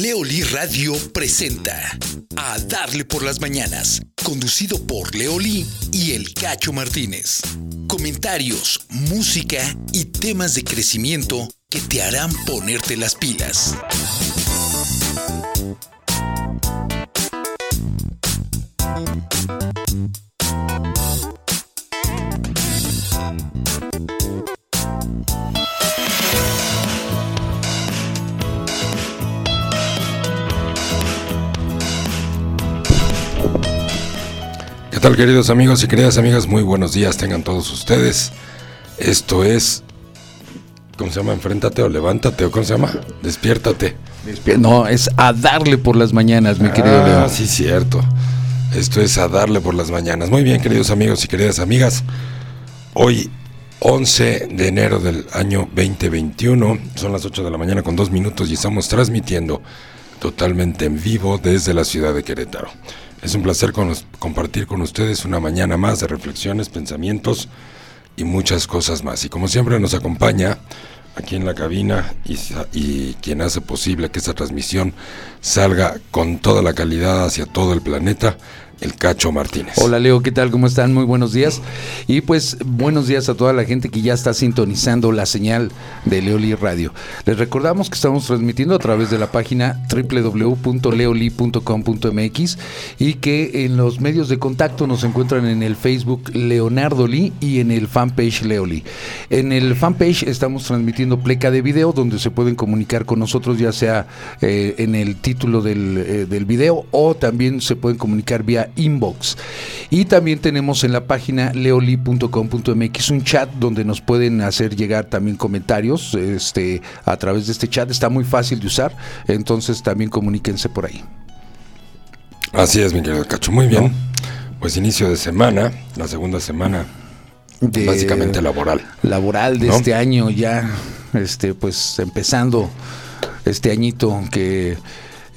Leoli Radio presenta A Darle por las Mañanas, conducido por Leoli y El Cacho Martínez. Comentarios, música y temas de crecimiento que te harán ponerte las pilas. ¿Qué tal queridos amigos y queridas amigas? Muy buenos días tengan todos ustedes. Esto es... ¿Cómo se llama? Enfréntate o levántate o ¿cómo se llama? Despiértate. No, es a darle por las mañanas, mi querido ah, Leo. sí, cierto. Esto es a darle por las mañanas. Muy bien, queridos amigos y queridas amigas. Hoy, 11 de enero del año 2021, son las 8 de la mañana con dos minutos y estamos transmitiendo totalmente en vivo desde la ciudad de Querétaro. Es un placer compartir con ustedes una mañana más de reflexiones, pensamientos y muchas cosas más. Y como siempre nos acompaña aquí en la cabina y, y quien hace posible que esta transmisión salga con toda la calidad hacia todo el planeta, el Cacho Martínez. Hola Leo, ¿qué tal? ¿Cómo están? Muy buenos días. Y pues buenos días a toda la gente que ya está sintonizando la señal de Leoli Radio. Les recordamos que estamos transmitiendo a través de la página www.leoli.com.mx y que en los medios de contacto nos encuentran en el Facebook Leonardo Lee y en el fanpage Leoli. En el fanpage estamos transmitiendo pleca de video donde se pueden comunicar con nosotros ya sea eh, en el título del, eh, del video o también se pueden comunicar vía inbox. Y también tenemos en la página leoli.com.mx un chat donde nos pueden hacer llegar también comentarios este, a través de este chat. Está muy fácil de usar, entonces también comuníquense por ahí. Así es, mi querido Cacho. Muy bien. Pues inicio de semana, la segunda semana, De- básicamente laboral. laboral de ¿No? este año ya, este, pues empezando este añito que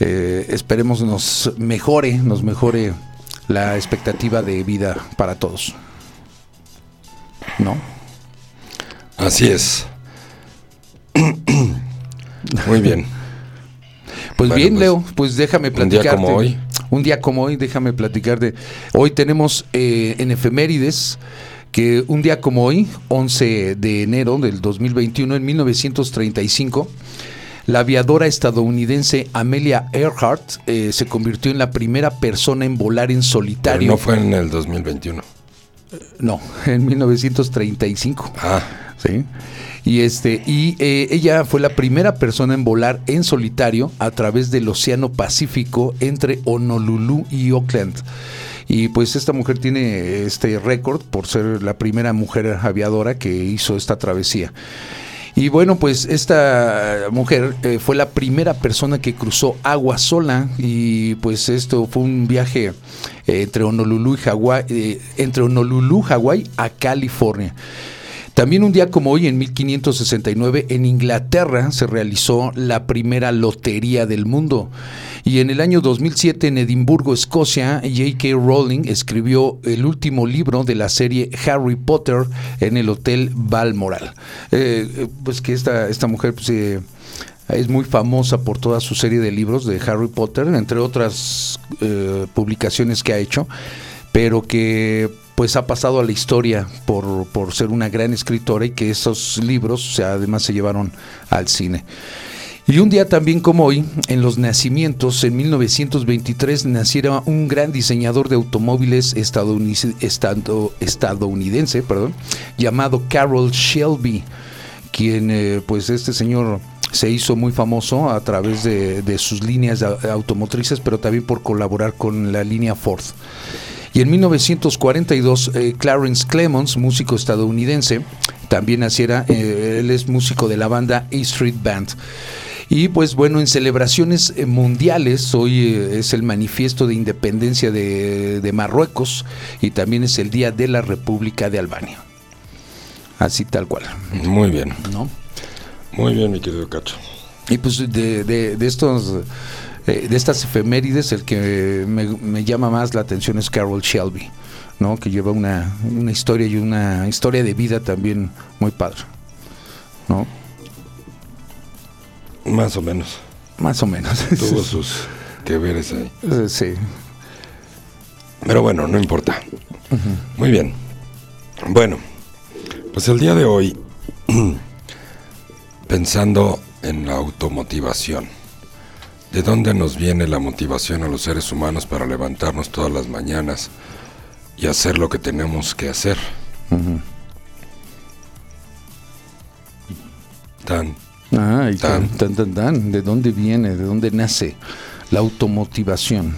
eh, esperemos nos mejore, nos mejore la expectativa de vida para todos. ¿No? Así es. Muy bien. Pues Bueno, bien, pues, Leo, pues déjame un día como hoy. Un día como hoy, déjame platicar de. Hoy tenemos eh, en efemérides que un día como hoy, 11 de enero del 2021, en 1935, la aviadora estadounidense Amelia Earhart eh, se convirtió en la primera persona en volar en Pero solitario. no fue en el 2021. No, en 1935. Ah, ¿sí? Y este y eh, ella fue la primera persona en volar en solitario a través del Océano Pacífico entre Honolulu y Auckland. Y pues esta mujer tiene este récord por ser la primera mujer aviadora que hizo esta travesía. Y bueno, pues esta mujer eh, fue la primera persona que cruzó agua sola y pues esto fue un viaje eh, entre Honolulu y Hawái, eh, entre Honolulu, Hawái a California. También un día como hoy, en 1569, en Inglaterra se realizó la primera lotería del mundo. Y en el año 2007, en Edimburgo, Escocia, J.K. Rowling escribió el último libro de la serie Harry Potter en el Hotel Balmoral. Eh, eh, pues que esta, esta mujer pues, eh, es muy famosa por toda su serie de libros de Harry Potter, entre otras publicaciones que ha hecho, pero que pues ha pasado a la historia por, por ser una gran escritora y que esos libros además se llevaron al cine. Y un día también como hoy, en los nacimientos, en 1923, naciera un gran diseñador de automóviles estadounidense, estado- estadounidense perdón, llamado Carroll Shelby, quien eh, pues este señor se hizo muy famoso a través de, de sus líneas automotrices, pero también por colaborar con la línea Ford. Y en 1942, eh, Clarence Clemons, músico estadounidense, también naciera, eh, él es músico de la banda E Street Band. Y pues bueno, en celebraciones eh, mundiales, hoy es el manifiesto de independencia de, de Marruecos y también es el Día de la República de Albania. Así tal cual, muy bien. ¿no? Muy bien, mi querido Cacho. Y pues de, de- de estos eh, de estas efemérides, el que me, me llama más la atención es Carol Shelby, ¿no? Que lleva una, una historia y una historia de vida también muy padre, ¿no? Más o menos. Más o menos. Tuvo sus que veres ahí. Eh, Sí. Pero bueno, no importa. Muy bien. Bueno, pues el día de hoy, pensando en la automotivación, ¿de dónde nos viene la motivación a los seres humanos para levantarnos todas las mañanas y hacer lo que tenemos que hacer? Tan, Ah, y Tan. tan, tan, tan. ¿De dónde viene? ¿De dónde nace la automotivación?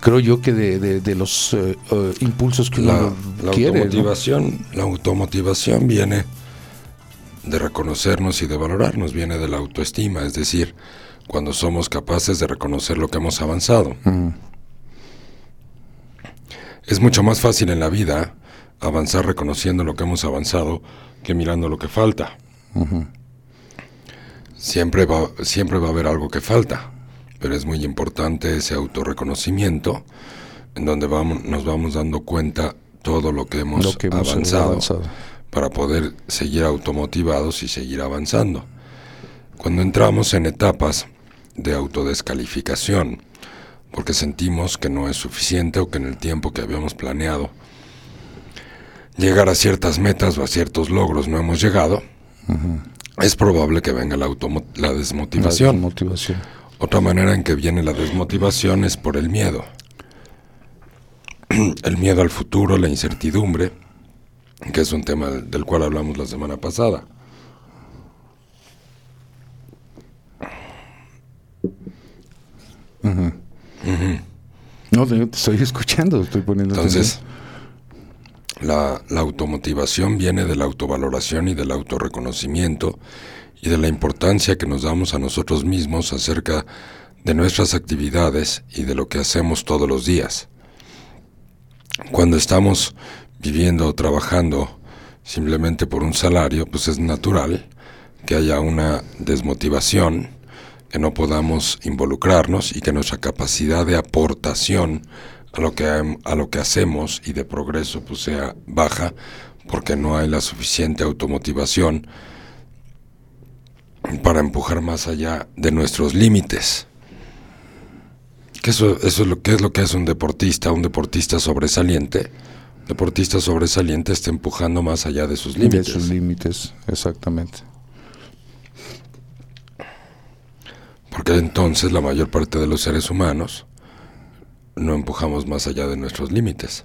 Creo yo que de, de- de los eh, impulsos que la, uno la quiere. ¿no? automotivación, la automotivación viene de reconocernos y de valorarnos, viene de la autoestima, es decir, cuando somos capaces de reconocer lo que hemos avanzado. Es mucho más fácil en la vida avanzar reconociendo lo que hemos avanzado que mirando lo que falta. Siempre va, siempre va a haber algo que falta, pero es muy importante ese autorreconocimiento en donde vamos, nos vamos dando cuenta todo lo que hemos, Lo que hemos avanzado, avanzado. Para poder seguir automotivados y seguir avanzando. Cuando entramos en etapas de autodescalificación, porque sentimos que no es suficiente o que en el tiempo que habíamos planeado llegar a ciertas metas o a ciertos logros no hemos llegado, es probable que venga la, desmotivación. La. Otra manera en que viene la desmotivación es por el miedo. El miedo al futuro, la incertidumbre, que es un tema del cual hablamos la semana pasada. No, te te estoy escuchando, estoy poniendo Entonces, la, la automotivación viene de la autovaloración y del autorreconocimiento y de la importancia que nos damos a nosotros mismos acerca de nuestras actividades y de lo que hacemos todos los días. Cuando estamos viviendo o trabajando simplemente por un salario, pues es natural que haya una desmotivación, que no podamos involucrarnos y que nuestra capacidad de aportación a lo que, a lo que hacemos y de progreso pues sea baja porque no hay la suficiente automotivación para empujar más allá de nuestros límites. Que eso, eso es lo que es lo que es un deportista, un deportista sobresaliente. Deportista sobresaliente está empujando más allá de sus De límites. sus límites, exactamente. Porque entonces la mayor parte de los seres humanos no empujamos más allá de nuestros límites.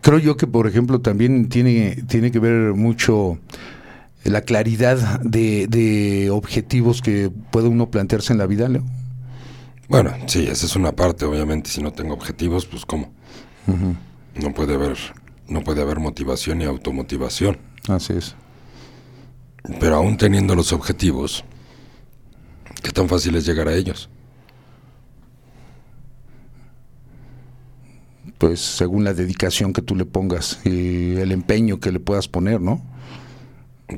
Creo yo que, por ejemplo, también tiene, tiene que ver mucho la claridad de, de objetivos que puede uno plantearse en la vida, Leo. Bueno, sí, esa es una parte, obviamente, si no tengo objetivos, pues cómo. No puede haber, no puede haber motivación ni automotivación. Así es. Pero aún teniendo los objetivos, ¿qué tan fácil es llegar a ellos? Pues según la dedicación que tú le pongas y el empeño que le puedas poner, ¿no?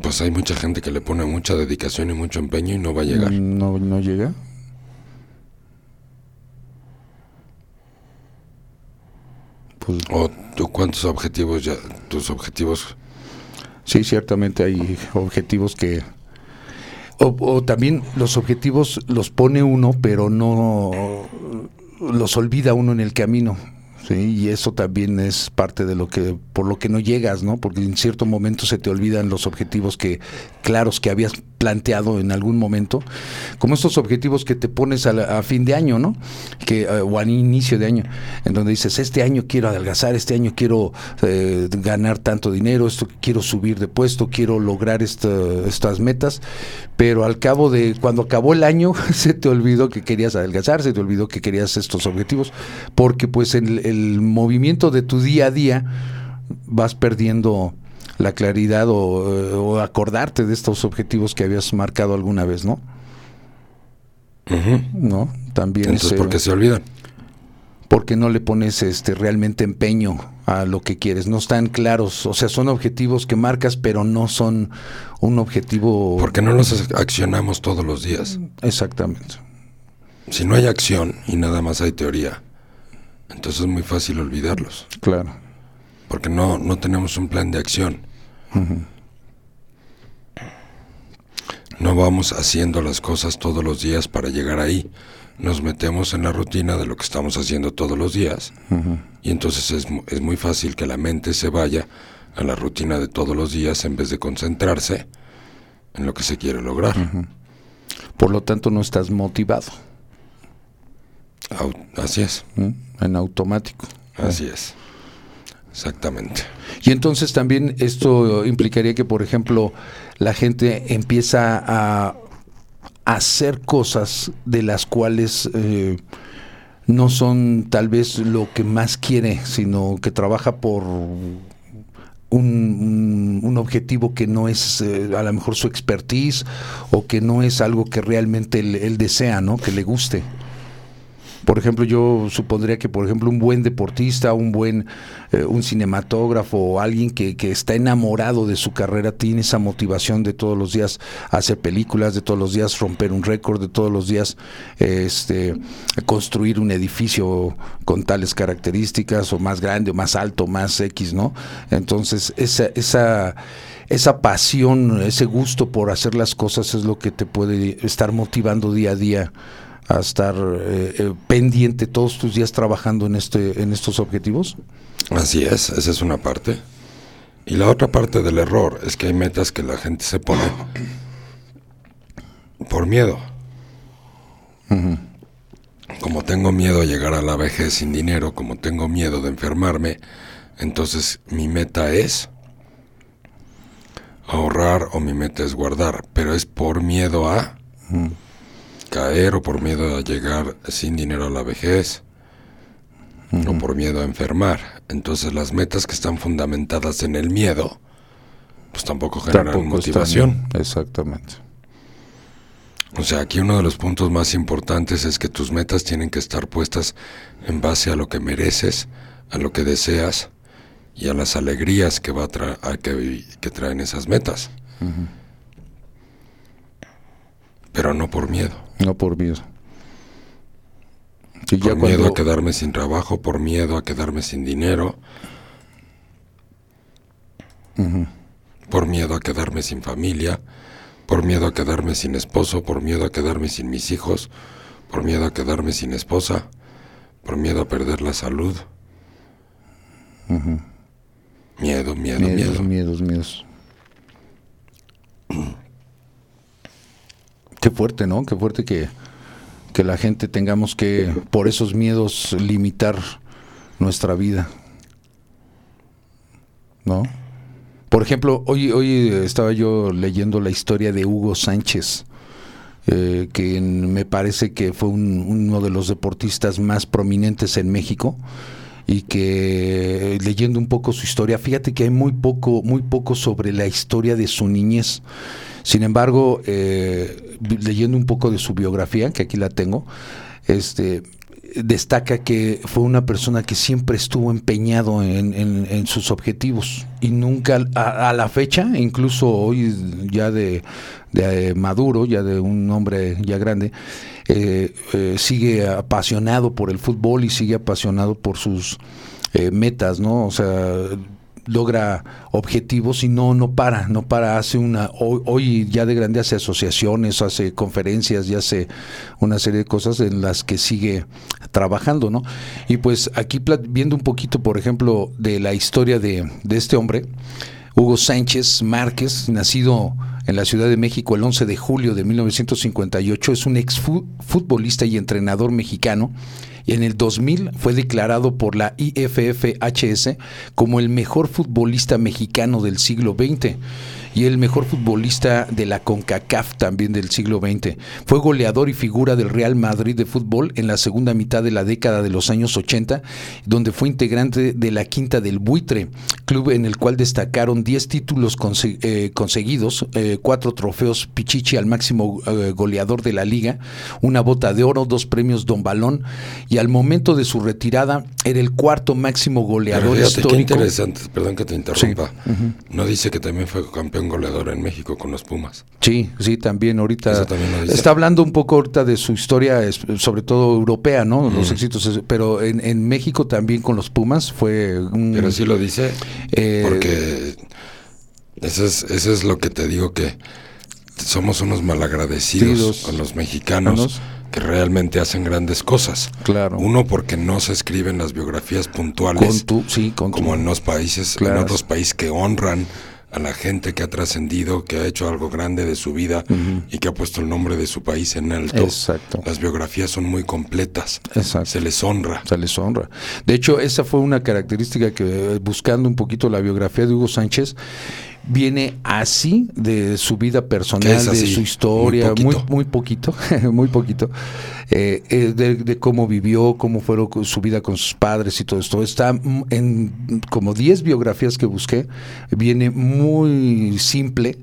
Pues hay mucha gente que le pone mucha dedicación y mucho empeño y no va a llegar. No, no llega. Pues ¿O tú cuántos objetivos ya, tus objetivos Sí, ciertamente hay objetivos que... O, o también los objetivos los pone uno, pero no los olvida uno en el camino. ¿sí? Y eso también es parte de lo que, por lo que no llegas, ¿no? Porque en cierto momento se te olvidan los objetivos que, claros, que habías planteado en algún momento, como estos objetivos que te pones a, a fin de año, ¿no? Que, eh, o al inicio de año, en donde dices, este año quiero adelgazar, este año quiero eh, ganar tanto dinero, esto quiero subir de puesto, quiero lograr esta- estas metas, pero al cabo de, cuando acabó el año, se te olvidó que querías adelgazar, se te olvidó que querías estos objetivos, porque pues en el movimiento de tu día a día vas perdiendo la claridad o, eh, o acordarte de estos objetivos que habías marcado alguna vez, ¿no? ¿No? También Entonces, ese- ¿por qué se olvidan? porque no le pones este realmente empeño a lo que quieres, no están claros, o sea, son objetivos que marcas, pero no son un objetivo Porque no los accionamos todos los días. exactamente. Si no hay acción y nada más hay teoría, entonces es muy fácil olvidarlos. Claro. Porque no, no tenemos un plan de acción. No vamos haciendo las cosas todos los días para llegar ahí. Nos metemos en la rutina de lo que estamos haciendo todos los días. Y entonces es, es, muy fácil que la mente se vaya a la rutina de todos los días en vez de concentrarse en lo que se quiere lograr. Por lo tanto, no estás motivado. así es. En automático. Así es. Exactamente. Y entonces también esto implicaría que, por ejemplo, la gente empieza a hacer cosas de las cuales eh, no son tal vez lo que más quiere, sino que trabaja por un, objetivo que no es eh, a lo mejor su expertise o que no es algo que realmente él, él desea, ¿no? Que le guste. Por ejemplo, yo supondría que, por ejemplo, un buen deportista, un buen eh, un cinematógrafo o alguien que, que, está enamorado de su carrera tiene esa motivación de todos los días hacer películas, de todos los días romper un récord, de todos los días este, construir un edificio con tales características o más grande o más alto, más X, ¿no? Entonces, esa, esa esa pasión, ese gusto por hacer las cosas es lo que te puede estar motivando día a día a estar eh, eh, pendiente todos tus días trabajando en este en estos objetivos? Así es, esa es una parte. Y la otra parte del error es que hay metas que la gente se pone por miedo. Como tengo miedo a llegar a la vejez sin dinero, como tengo miedo de enfermarme, entonces mi meta es ahorrar o mi meta es guardar, pero es por miedo a caer o por miedo a llegar sin dinero a la vejez o por miedo a enfermar. Entonces las metas que están fundamentadas en el miedo, pues tampoco generan motivación. exactamente. O sea, aquí uno de los puntos más importantes es que tus metas tienen que estar puestas en base a lo que mereces, a lo que deseas y a las alegrías que, va a, que, que traen esas metas. Pero no por miedo. No por miedo. por miedo a quedarme sin trabajo, por miedo a quedarme sin dinero, por miedo a quedarme sin familia, por miedo a quedarme sin esposo, por miedo a quedarme sin mis hijos, por miedo a quedarme sin esposa, por miedo a perder la salud. Miedo, miedo, miedo. Miedos, miedos, miedos. Qué fuerte, ¿no? Qué fuerte que, la gente tengamos que, por esos miedos, limitar nuestra vida. ¿No? Por ejemplo, hoy, hoy estaba yo leyendo la historia de Hugo Sánchez, eh, que me parece que fue uno de los deportistas más prominentes en México y que leyendo un poco su historia, fíjate que hay muy poco, muy poco sobre la historia de su niñez. Sin embargo, eh, leyendo un poco de su biografía, que aquí la tengo, este, destaca que fue una persona que siempre estuvo empeñado en, sus objetivos y nunca a, la fecha, incluso hoy ya de, eh, maduro, ya de un hombre ya grande, eh, sigue apasionado por el fútbol y sigue apasionado por sus metas, ¿no? O sea, logra objetivos y no no para, no para, hace una hoy, ya de grande hace asociaciones, hace conferencias y hace una serie de cosas en las que sigue trabajando, ¿no? Y pues aquí viendo un poquito, por ejemplo, de la historia de, de este hombre, Hugo Sánchez Márquez, nacido en la Ciudad de México el 11 de julio de 1958, es un exfutbolista y entrenador mexicano y en el 2000 fue declarado por la IFFHS como el mejor futbolista mexicano del siglo XX y el mejor futbolista de la CONCACAF también del siglo XX. Fue goleador y figura del Real Madrid de fútbol en la segunda mitad de la década de los años 80, donde fue integrante de la Quinta del Buitre, club en el cual destacaron 10 títulos eh, conseguidos eh, cuatro trofeos Pichichi al máximo eh, goleador de la liga, una bota de oro, dos premios Don Balón y al momento de su retirada era el cuarto máximo goleador Pero fíjate, qué histórico. interesante, perdón que te interrumpa. No dice que también fue campeón goleador en México con los Pumas. Sí, sí, también ahorita Eso también lo dice. está hablando un poco ahorita de su historia, sobre todo europea, ¿no? Los éxitos, pero en, en México también con los Pumas fue un... Pero sí lo dice Eh, porque eso es, eso es lo que te digo que somos unos malagradecidos Sí, con los mexicanos que realmente hacen grandes cosas. Claro. Uno porque no se escriben las biografías puntuales con tu, sí, con tu- como en los países, Claro. en otros países que honran a la gente que ha trascendido, que ha hecho algo grande de su vida y que ha puesto el nombre de su país en alto. Exacto. Las biografías son muy completas. Exacto. Se les honra. se les honra. De hecho, esa fue una característica que, eh, buscando un poquito la biografía de Hugo Sánchez, viene así de su vida personal, de su historia, muy muy, poquito. muy poquito, muy poquito, eh, eh, de, de cómo vivió, cómo con su vida con sus padres y todo esto. Está en como 10 biografías que busqué, viene muy simple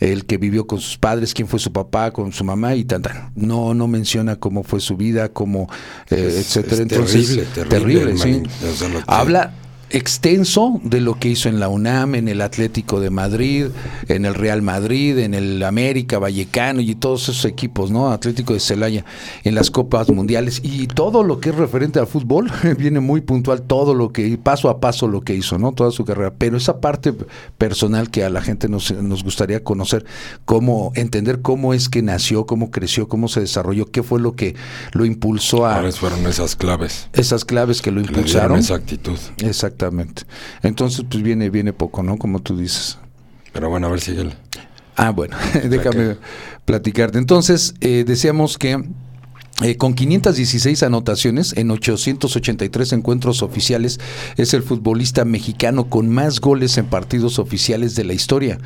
el que vivió con sus padres, quién fue su papá, con su mamá y tan, tan. No, no menciona cómo fue su vida, cómo, eh, Es- etcétera. es Entonces, terrible, terrible el sí. o sea, Habla extenso de lo que hizo en la UNAM, en el Atlético de Madrid, en el Real Madrid, en el América, Vallecano y todos esos equipos, ¿no? Atlético de Celaya, en las Copas Mundiales y todo lo que es referente al fútbol, viene muy puntual todo lo que, paso a paso lo que hizo, ¿no? Toda su carrera. Pero esa parte personal que a la gente nos, nos gustaría conocer, cómo, entender cómo es que nació, cómo creció, cómo se desarrolló, qué fue lo que lo impulsó a ¿Cuáles fueron esas claves? esas claves que lo que impulsaron. esa actitud. Exactamente. Entonces, pues viene, viene poco, ¿no? Como tú dices. Pero bueno, a ver, síguele. Ah, bueno, déjame platicarte. Entonces, eh, decíamos que eh, con 516 anotaciones en 883 encuentros oficiales, es el futbolista mexicano con más goles en partidos oficiales de la historia.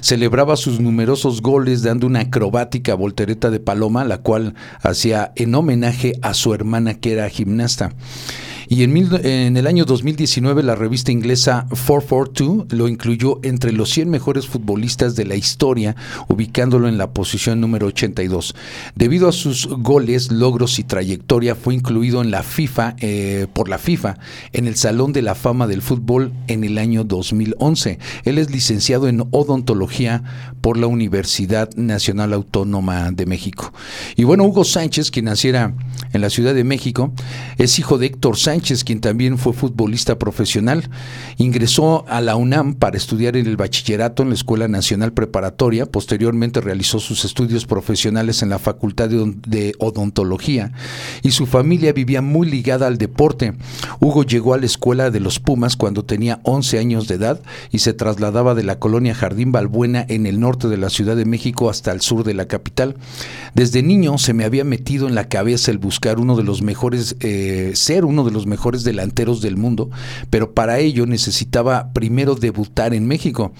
Celebraba sus numerosos goles dando una acrobática voltereta de paloma, la cual hacía en homenaje a su hermana que era gimnasta. Y en, mil- en el año 2019 la revista inglesa 442 lo incluyó entre los 100 mejores futbolistas de la historia, ubicándolo en la posición número 82. Debido a sus goles, logros y trayectoria, fue incluido en la FIFA eh, por la FIFA en el Salón de la Fama del Fútbol en el año 2011. Él es licenciado en odontología por la Universidad Nacional Autónoma de México. Y bueno, Hugo Sánchez, quien naciera en la Ciudad de México, es hijo de Héctor Sánchez, quien también fue futbolista profesional. Ingresó a la UNAM para estudiar en el bachillerato en la Escuela Nacional Preparatoria. Posteriormente realizó sus estudios profesionales en la Facultad de Odontología y su familia vivía muy ligada al deporte. Hugo llegó a la escuela de los Pumas cuando tenía 11 años de edad y se trasladaba de la colonia Jardín Balbuena en el norte de la Ciudad de México hasta el sur de la capital. Desde niño se me había metido en la cabeza el buscar uno de los mejores, eh, ser uno de los mejores delanteros del mundo, pero para ello necesitaba primero debutar en México.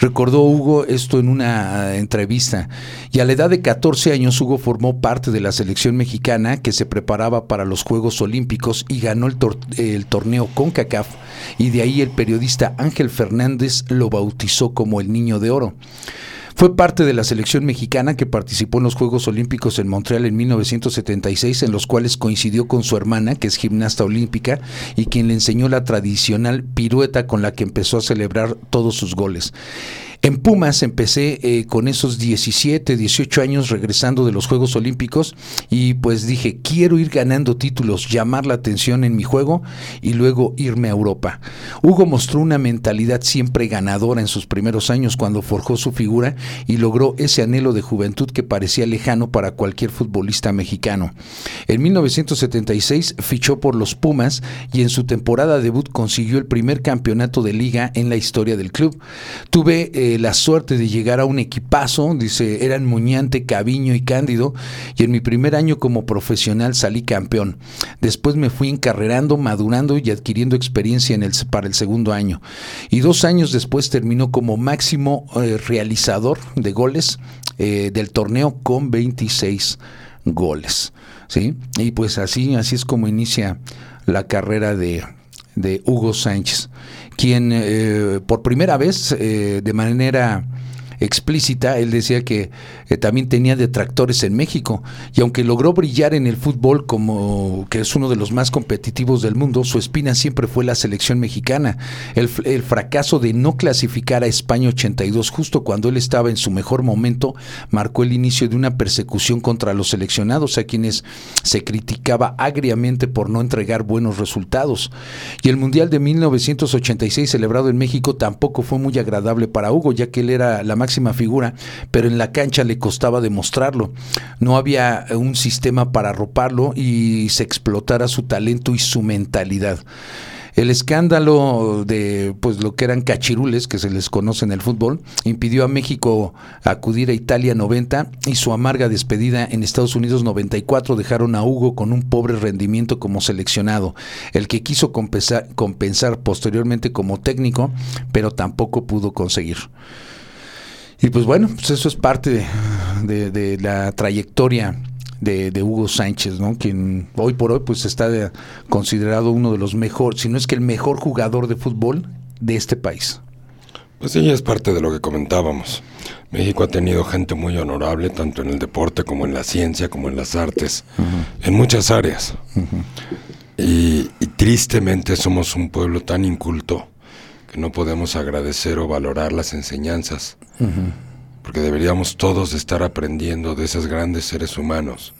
Recordó Hugo esto en una eh, entrevista y a la edad de 14 años Hugo formó parte de la selección mexicana que se preparaba para los Juegos Olímpicos y ganó el, tor- el torneo CONCACAF y de ahí el periodista Ángel Fernández lo bautizó como el Niño de Oro. Fue parte de la selección mexicana que participó en los Juegos Olímpicos en Montreal en 1976, en los cuales coincidió con su hermana, que es gimnasta olímpica, y quien le enseñó la tradicional pirueta con la que empezó a celebrar todos sus goles. En Pumas empecé eh, con esos 17, 18 años regresando de los Juegos Olímpicos y pues dije, quiero ir ganando títulos, llamar la atención en mi juego y luego irme a Europa. Hugo mostró una mentalidad siempre ganadora en sus primeros años cuando forjó su figura y logró ese anhelo de juventud que parecía lejano para cualquier futbolista mexicano. En 1976 fichó por los Pumas y en su temporada debut consiguió el primer campeonato de liga en la historia del club. Tuve eh, la suerte de llegar a un equipazo, dice, eran Muñante, Caviño y Cándido, y en mi primer año como profesional salí campeón. Después me fui encarrerando, madurando y adquiriendo experiencia en el, para el segundo año. Y dos años después terminó como máximo eh, realizador de goles eh, del torneo con 26 goles. ¿sí? Y pues así, así es como inicia la carrera de, de Hugo Sánchez, quien eh, por primera vez eh, de manera explícita, él decía que eh, también tenía detractores en México y aunque logró brillar en el fútbol como que es uno de los más competitivos del mundo, su espina siempre fue la selección mexicana. El, el fracaso de no clasificar a España 82 justo cuando él estaba en su mejor momento marcó el inicio de una persecución contra los seleccionados a quienes se criticaba agriamente por no entregar buenos resultados. Y el Mundial de 1986 celebrado en México tampoco fue muy agradable para Hugo, ya que él era la máxima figura, pero en la cancha le costaba demostrarlo. No había un sistema para arroparlo y se explotara su talento y su mentalidad. El escándalo de pues lo que eran cachirules, que se les conoce en el fútbol, impidió a México acudir a Italia 90 y su amarga despedida en Estados Unidos 94 dejaron a Hugo con un pobre rendimiento como seleccionado, el que quiso compensar posteriormente como técnico, pero tampoco pudo conseguir. Y pues bueno, pues eso es parte de, de la trayectoria de, de, Hugo Sánchez, ¿no? quien hoy por hoy pues está considerado uno de los mejores, si no es que el mejor jugador de fútbol de este país. Pues sí, es parte de lo que comentábamos. México ha tenido gente muy honorable, tanto en el deporte como en la ciencia, como en las artes, uh -huh. en muchas áreas. Uh -huh. y, y tristemente somos un pueblo tan inculto que no podemos agradecer o valorar las enseñanzas. Uh -huh porque deberíamos todos estar aprendiendo de esos grandes seres humanos,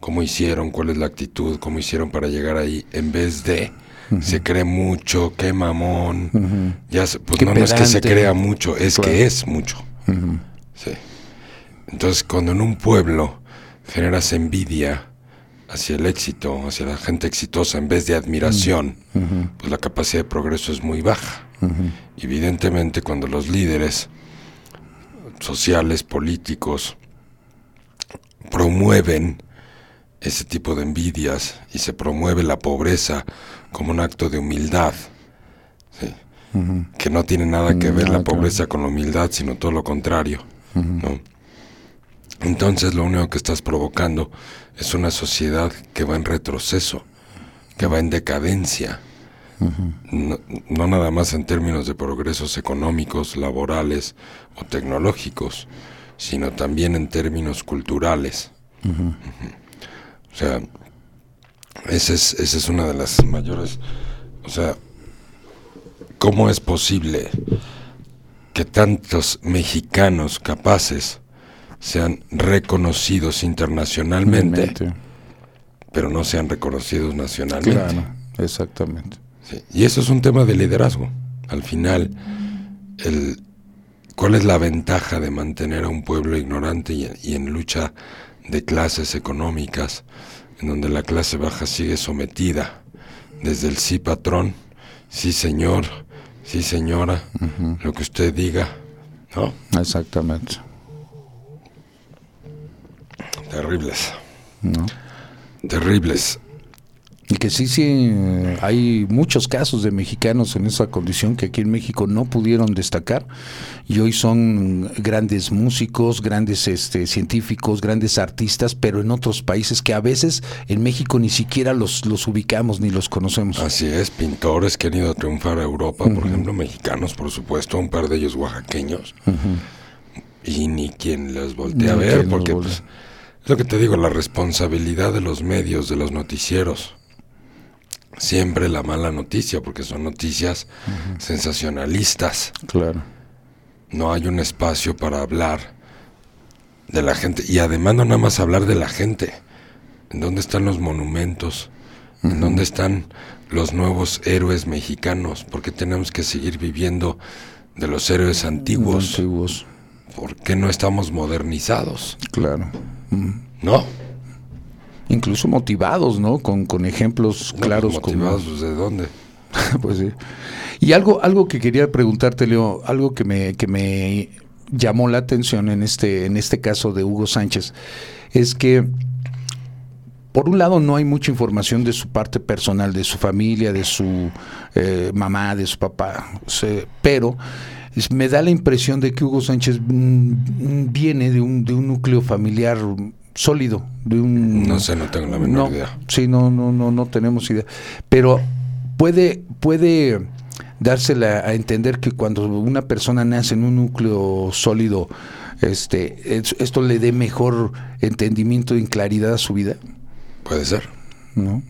cómo hicieron, cuál es la actitud, cómo hicieron para llegar ahí, en vez de uh -huh. se cree mucho, qué mamón, uh -huh. ya pues no, no, es que se crea mucho, es claro. que es mucho. Sí. Entonces cuando en un pueblo generas envidia hacia el éxito, hacia la gente exitosa, en vez de admiración, pues la capacidad de progreso es muy baja. Evidentemente cuando los líderes sociales, políticos, promueven ese tipo de envidias y se promueve la pobreza como un acto de humildad, ¿sí? uh -huh. que no tiene nada que ver nada la pobreza con la humildad, sino todo lo contrario. Entonces lo único que estás provocando es una sociedad que va en retroceso, que va en decadencia. Uh -huh. no, no, nada más en términos de progresos económicos, laborales o tecnológicos, sino también en términos culturales. Uh -huh. O sea, esa es, esa es una de las mayores... O sea, ¿cómo es posible que tantos mexicanos capaces sean reconocidos internacionalmente, Realmente. pero no sean reconocidos nacionalmente? Claro, exactamente. Sí, y eso es un tema de liderazgo. Al final, el, ¿cuál es la ventaja de mantener a un pueblo ignorante y, y, en lucha de clases económicas, en donde la clase baja sigue sometida desde el sí patrón, sí señor, sí señora, uh -huh. lo que usted diga, ¿no? Exactamente. Terribles. ¿No? Terribles. Y que sí, sí, hay muchos casos de mexicanos en esa condición que aquí en México no pudieron destacar y hoy son grandes músicos, grandes este, científicos, grandes artistas, pero en otros países que a veces en México ni siquiera los, los ubicamos ni los conocemos. Así es, pintores que han ido a triunfar a Europa, uh -huh. por ejemplo, mexicanos, por supuesto, un par de ellos oaxaqueños, uh -huh. y ni quien les voltea a ver, porque pues, es lo que te digo, la responsabilidad de los medios, de los noticieros siempre la mala noticia, porque son noticias uh -huh. sensacionalistas. Claro. No hay un espacio para hablar de la gente. Y además no nada más hablar de la gente. ¿En dónde están los monumentos? Uh -huh. ¿En dónde están los nuevos héroes mexicanos? ¿Por qué tenemos que seguir viviendo de los héroes antiguos? antiguos. ¿Por qué no estamos modernizados? Claro. ¿No? incluso motivados, ¿no? Con, con ejemplos no, claros. Pues motivados, como... ¿de dónde? pues sí. Y algo, algo que quería preguntarte, Leo, algo que me, que me llamó la atención en este, en este caso de Hugo Sánchez, es que por un lado no hay mucha información de su parte personal, de su familia, de su eh, mamá, de su papá, o me da la impresión de que Hugo Sánchez mm, viene de un, de un núcleo familiar sólido de un no sé no tengo la menor no, idea sí no no no no tenemos idea pero puede puede dársela a entender que cuando una persona nace en un núcleo sólido, este, es- esto le dé mejor entendimiento y claridad a su vida, Puede ser. ¿no?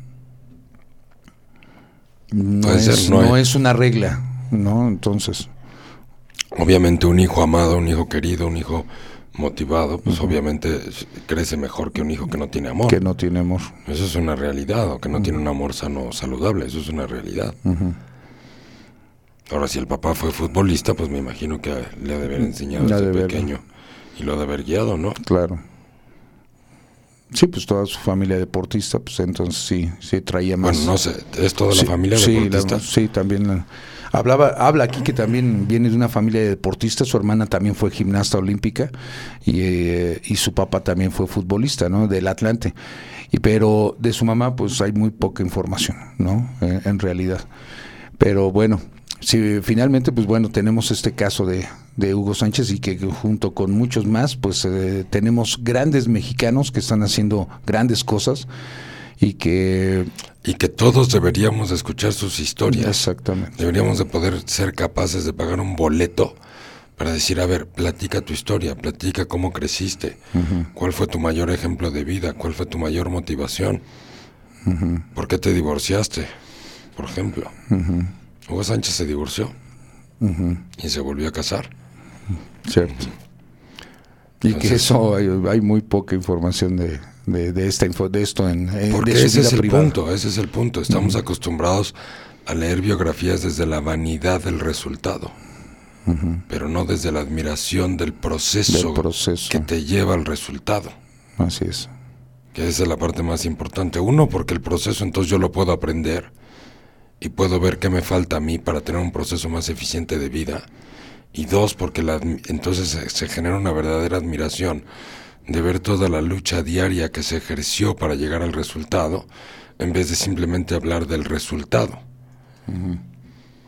No, Puede es, ser, no no es una regla, ¿no? Entonces, Obviamente un hijo amado, un hijo querido, un hijo motivado, pues obviamente crece mejor que un hijo que no tiene amor. que no tiene amor. Eso es una realidad, o que no tiene un amor sano, saludable, eso es una realidad. Ahora, si el papá fue futbolista, pues me imagino que le ha de haber enseñado Le ha desde de pequeño y lo ha de haber guiado, ¿no? Claro. Sí, pues toda su familia deportista, pues entonces sí, sí traía más. Bueno, no sé, ¿es toda la Sí, familia sí, deportista? la- sí, también. la- hablaba, habla aquí que también viene de una familia de deportistas. Su hermana también fue gimnasta olímpica y, eh, y su papá también fue futbolista, ¿no? Del Atlante. Y pero de su mamá, pues hay muy poca información, ¿no? En realidad. Pero bueno, sí, finalmente, pues bueno, tenemos este caso de, de Hugo Sánchez y que junto con muchos más, pues eh, tenemos grandes mexicanos que están haciendo grandes cosas y que Y que todos deberíamos de escuchar sus historias. Exactamente. Deberíamos de poder ser capaces de pagar un boleto para decir, a ver, platica tu historia, platica cómo creciste, cuál fue tu mayor ejemplo de vida, cuál fue tu mayor motivación, por qué te divorciaste, por ejemplo. Hugo Sánchez se divorció y se volvió a casar. Cierto. Y que eso hay, hay muy poca información de, de, de esta info, de esto en, en- Porque de ese es el privada. punto, ese es el punto. Estamos acostumbrados a leer biografías desde la vanidad del resultado, pero no desde la admiración del proceso, Del proceso. que te lleva al resultado, Así es. que esa es la parte más importante. Uno, porque el proceso entonces yo lo puedo aprender y puedo ver qué me falta a mí para tener un proceso más eficiente de vida. Y dos, porque la entonces se, se genera una verdadera admiración de ver toda la lucha diaria que se ejerció para llegar al resultado, en vez de simplemente hablar del resultado.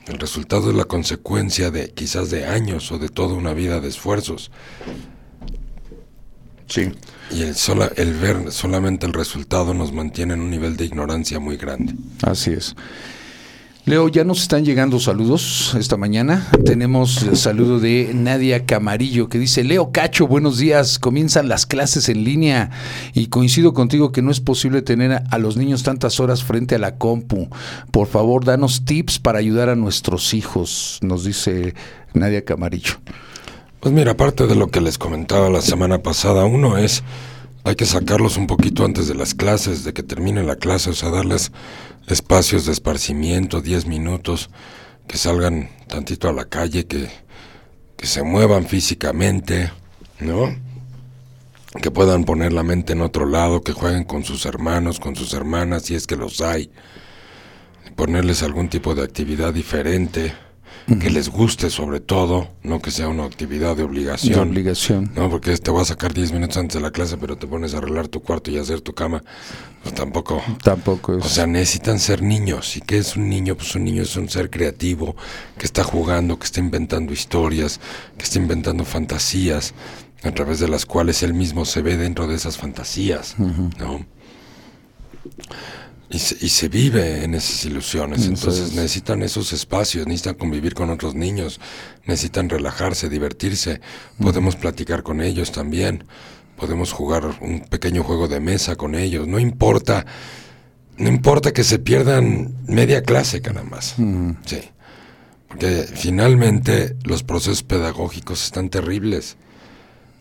El resultado es la consecuencia de quizás de años o de toda una vida de esfuerzos. Sí. Y el, sola, el ver solamente el resultado nos mantiene en un nivel de ignorancia muy grande. Así es. Leo, ya nos están llegando saludos esta mañana. Tenemos el saludo de Nadia Camarillo que dice, Leo Cacho, buenos días, comienzan las clases en línea y coincido contigo que no es posible tener a, los niños tantas horas frente a la compu. Por favor, danos tips para ayudar a nuestros hijos, nos dice Nadia Camarillo. Pues mira, aparte de lo que les comentaba la semana pasada, uno es, hay que sacarlos un poquito antes de las clases, de que termine la clase, o sea, darles espacios de esparcimiento, 10 minutos, que salgan tantito a la calle, que, que se muevan físicamente, ¿no? Que puedan poner la mente en otro lado, que jueguen con sus hermanos, con sus hermanas, si es que los hay. Ponerles algún tipo de actividad diferente, que les guste sobre todo, no que sea una actividad de De obligación. obligación. No, porque te voy a sacar 10 minutos antes de la clase, pero te pones a arreglar tu cuarto y a hacer tu cama. Pues tampoco. Tampoco es. O sea, necesitan ser niños. ¿Y qué es un niño? Pues un niño es un ser creativo, que está jugando, que está inventando historias, que está inventando fantasías, a través de las cuales él mismo se ve dentro de esas fantasías, ¿no? Y se, y se vive en esas ilusiones. Entonces es. necesitan esos espacios, necesitan convivir con otros niños, necesitan relajarse, divertirse. Podemos platicar con ellos también. Podemos jugar un pequeño juego de mesa con ellos. No importa, no importa que se pierdan media clase, cara más. Sí. Porque finalmente los procesos pedagógicos están terribles.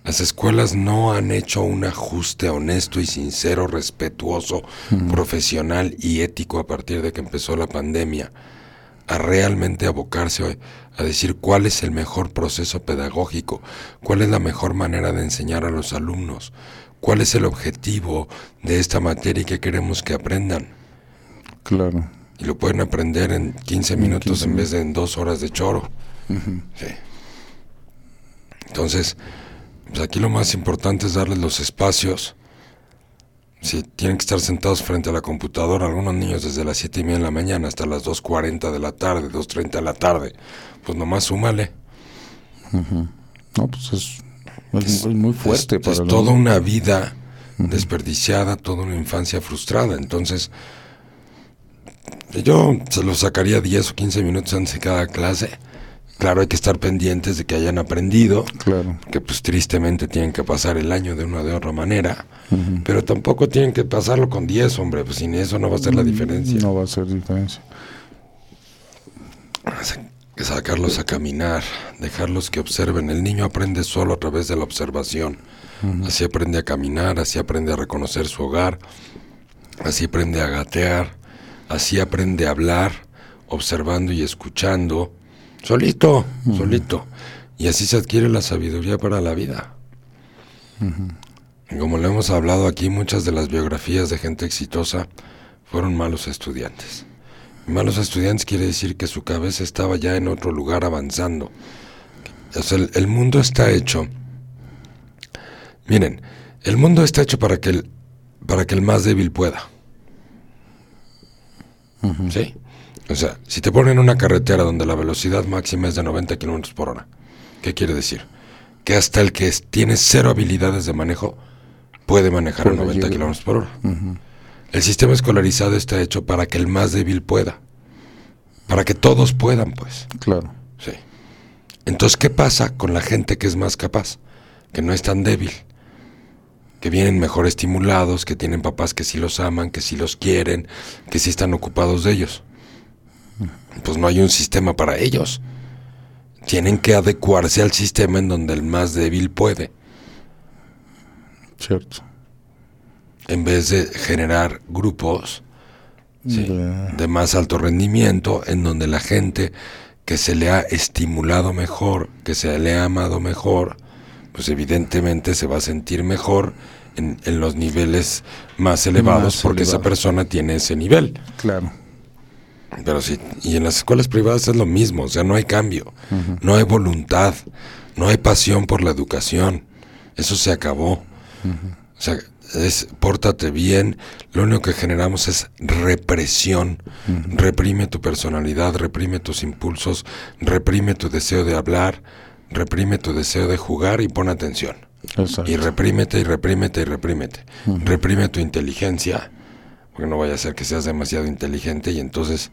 Las escuelas no han hecho un ajuste honesto y sincero, respetuoso, profesional y ético a partir de que empezó la pandemia, a realmente abocarse a decir cuál es el mejor proceso pedagógico, cuál es la mejor manera de enseñar a los alumnos, cuál es el objetivo de esta materia y qué queremos que aprendan. Claro. Y lo pueden aprender en 15 minutos en vez de en dos horas de choro. Sí. Entonces, pues aquí lo más importante es darles los espacios. Si tienen que estar sentados frente a la computadora, algunos niños desde las 7 y media de la mañana hasta las 2.40 de la tarde, 2.30 de la tarde, pues nomás súmale. No, pues es, es- es muy fuerte es, para es los- toda una vida desperdiciada, toda una infancia frustrada. Entonces, Yo se lo sacaría 10 o 15 minutos antes de cada clase. Claro, hay que estar pendientes de que hayan aprendido. Claro. Que pues tristemente tienen que pasar el año de una de otra manera. Pero tampoco tienen que pasarlo con 10, hombre. Pues sin eso no va a ser la diferencia. No va a ser diferencia. Sacarlos a caminar, dejarlos que observen. El niño aprende solo a través de la observación. Así aprende a caminar, así aprende a reconocer su hogar, así aprende a gatear, así aprende a hablar, observando y escuchando, solito, solito. Y así se adquiere la sabiduría para la vida. Como le hemos hablado aquí, muchas de las biografías de gente exitosa fueron malos estudiantes. Malos estudiantes quiere decir que su cabeza estaba ya en otro lugar avanzando. O sea, el, el mundo está hecho. Miren, el mundo está hecho para que el, para que el más débil pueda. ¿Sí? O sea, si te ponen una carretera donde la velocidad máxima es de 90 kilómetros por hora, ¿qué quiere decir? Que hasta el que tiene cero habilidades de manejo puede manejar a 90 kilómetros por hora. El sistema escolarizado está hecho para que el más débil pueda. Para que todos puedan, pues. Claro. Sí. Entonces, ¿qué pasa con la gente que es más capaz? Que no es tan débil. Que vienen mejor estimulados, que tienen papás que sí los aman, que sí los quieren, que sí están ocupados de ellos. Pues no hay un sistema para ellos. Tienen que adecuarse al sistema en donde el más débil puede. Cierto. En vez de generar grupos sí, De- de más alto rendimiento, en donde la gente que se le ha estimulado mejor, que se le ha amado mejor, pues evidentemente se va a sentir mejor en, en los niveles más elevados Más porque esa persona tiene ese nivel. Claro. Pero sí, y en las escuelas privadas es lo mismo, o sea, no hay cambio, no hay voluntad, no hay pasión por la educación, eso se acabó. O sea, es pórtate bien, lo único que generamos es represión. Reprime tu personalidad, reprime tus impulsos, reprime tu deseo de hablar, reprime tu deseo de jugar y pon atención. Exacto. Y reprímete y reprímete y reprímete. Reprime tu inteligencia, porque no vaya a ser que seas demasiado inteligente y entonces